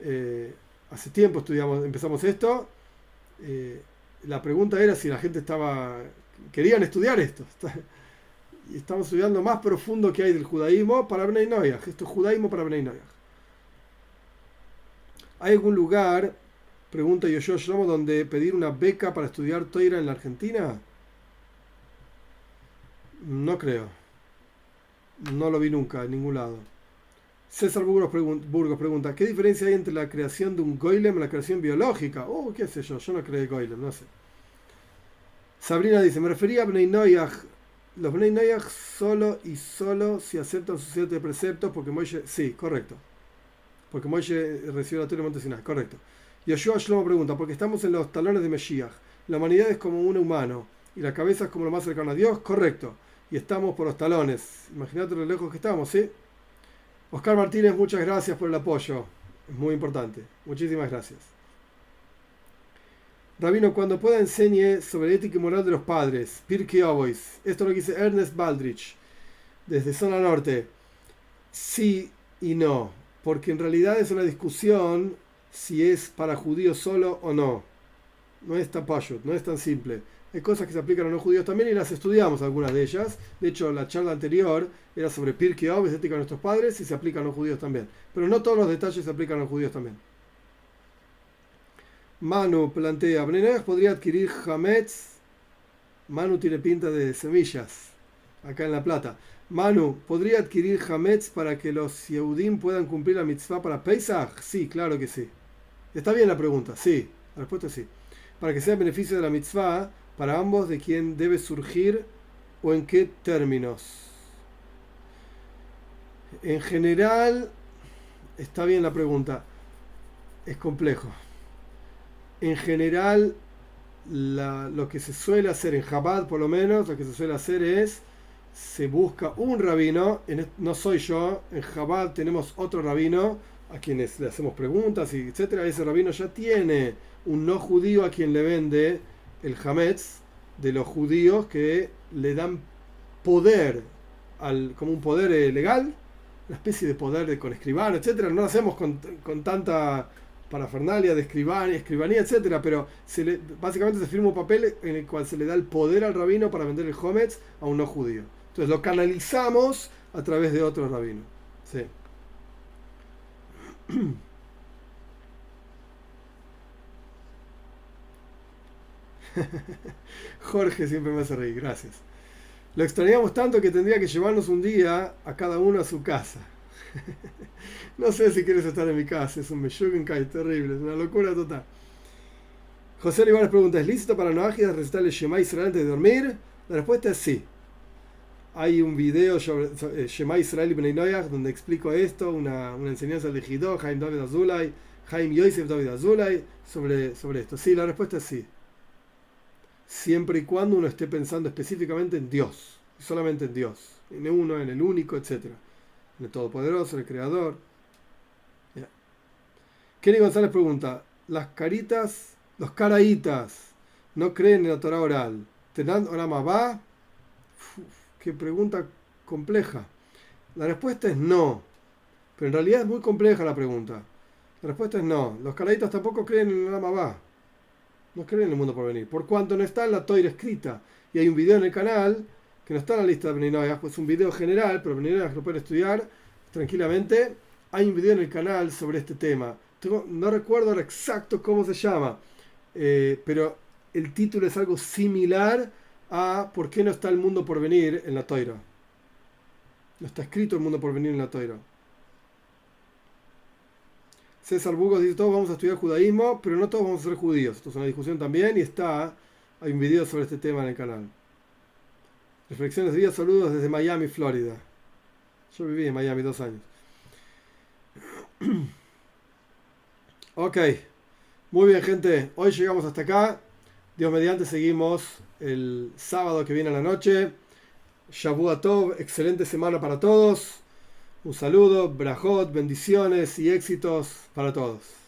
[SPEAKER 1] Eh, hace tiempo estudiamos, empezamos esto. Eh, la pregunta era si la gente estaba, querían estudiar esto. Y estamos estudiando más profundo que hay del judaísmo para Bnei Noyaj. Esto es judaísmo para Bnei Noyaj. ¿Hay algún lugar, pregunta yo, yo, donde pedir una beca para estudiar Toira en la Argentina? No creo. No lo vi nunca en ningún lado. César Burgos, pregunta, ¿qué diferencia hay entre la creación de un goylem y la creación biológica? Oh, qué sé yo, yo no creo goylem, no sé. Sabrina dice, me refería a Bnei Los Bnei solo y solo si aceptan sus siete preceptos porque Moishe... Sí, correcto. Porque Moishe recibió la Torah de Monte Sinai, correcto. Yoshua Shlomo pregunta, porque estamos en los talones de Mesías. La humanidad es como un humano y la cabeza es como lo más cercano a Dios, correcto. Y estamos por los talones. Imagínate lo lejos que estamos, ¿sí? Oscar Martínez, muchas gracias por el apoyo. Es muy importante. Muchísimas gracias. Rabino, cuando pueda enseñe sobre ética y moral de los padres. Pirkei Avos. Esto lo dice Ernest Baldrich, desde zona norte. Sí y no porque en realidad es una discusión si es para judíos solo o no. No es tan payut, no es tan simple. Hay cosas que se aplican a no judíos también y las estudiamos algunas de ellas. De hecho, la charla anterior era sobre Pirkei Avos, ética de nuestros padres, y se aplican a los judíos también. Pero no todos los detalles se aplican a los judíos también. Manu plantea, Bnei podría adquirir Hametz. Manu tiene pinta de semillas, acá en La Plata. Manu, ¿podría adquirir Hametz para que los Yehudim puedan cumplir la mitzvah para Pesach? Sí, claro que sí. Está bien la pregunta, sí. La respuesta es sí. Para que sea beneficio de la mitzvah para ambos de quién debe surgir o en qué términos. En general, está bien la pregunta. Es complejo. En general, lo que se suele hacer en Chabad, por lo menos, lo que se suele hacer es se busca un rabino, no soy yo, en Jabal tenemos otro rabino a quienes le hacemos preguntas y etcétera. Ese rabino ya tiene un no judío a quien le vende el hametz de los judíos que le dan poder, al, como un poder eh, legal, una especie de poder de, con escribano, etcétera. No lo hacemos con, tanta parafernalia de escribanía, escribanía etcétera, pero se le, básicamente se firma un papel en el cual se le da el poder al rabino para vender el hometz a un no judío. Entonces lo canalizamos a través de otro rabino. Sí. Jorge siempre me hace reír, gracias. Lo extrañamos tanto que tendría que llevarnos un día a cada uno a su casa. no sé si quieres estar en mi casa, es un Meshugenkai terrible, es una locura total. José Olivares pregunta, ¿es lícito para Noajidas recitar el Shema Israel antes de dormir? La respuesta es sí. Hay un video sobre eh, Shema Israel y donde explico esto, una, una enseñanza de Hidó, Jaime David Azulay, Jaime Yosef David Azulay, sobre, sobre esto. Sí, la respuesta es sí. Siempre y cuando uno esté pensando específicamente en Dios, solamente en Dios, en uno, en el único, etcétera el Todopoderoso, el Creador. Kenny González pregunta, las caritas, los caraitas, no creen en la Torah oral, ¿tendrán orama va? Qué pregunta compleja. La respuesta es no, pero en realidad es muy compleja la pregunta. La respuesta es no. Los caraitas tampoco creen en el va. No creen en el mundo por venir. Por cuanto no está en la toira escrita. Y hay un video en el canal que no está en la lista de Beninoyah, pues es un video general, pero Beninoyah lo pueden estudiar tranquilamente. Hay un video en el canal sobre este tema. no recuerdo exacto cómo se llama, eh, pero el título es algo similar a ¿Por qué no está el mundo por venir en la toira? No está escrito el mundo por venir en la toira. César Bugos dice, todos vamos a estudiar judaísmo, pero no todos vamos a ser judíos. Esto es una discusión también y está, hay un video sobre este tema en el canal. Reflexiones de día, saludos desde Miami, Florida. Yo viví en Miami dos años. Ok, muy bien gente, hoy llegamos hasta acá. Dios mediante seguimos el sábado que viene a la noche. Shabu Tov, excelente semana para todos. Un saludo, brajot, bendiciones y éxitos para todos.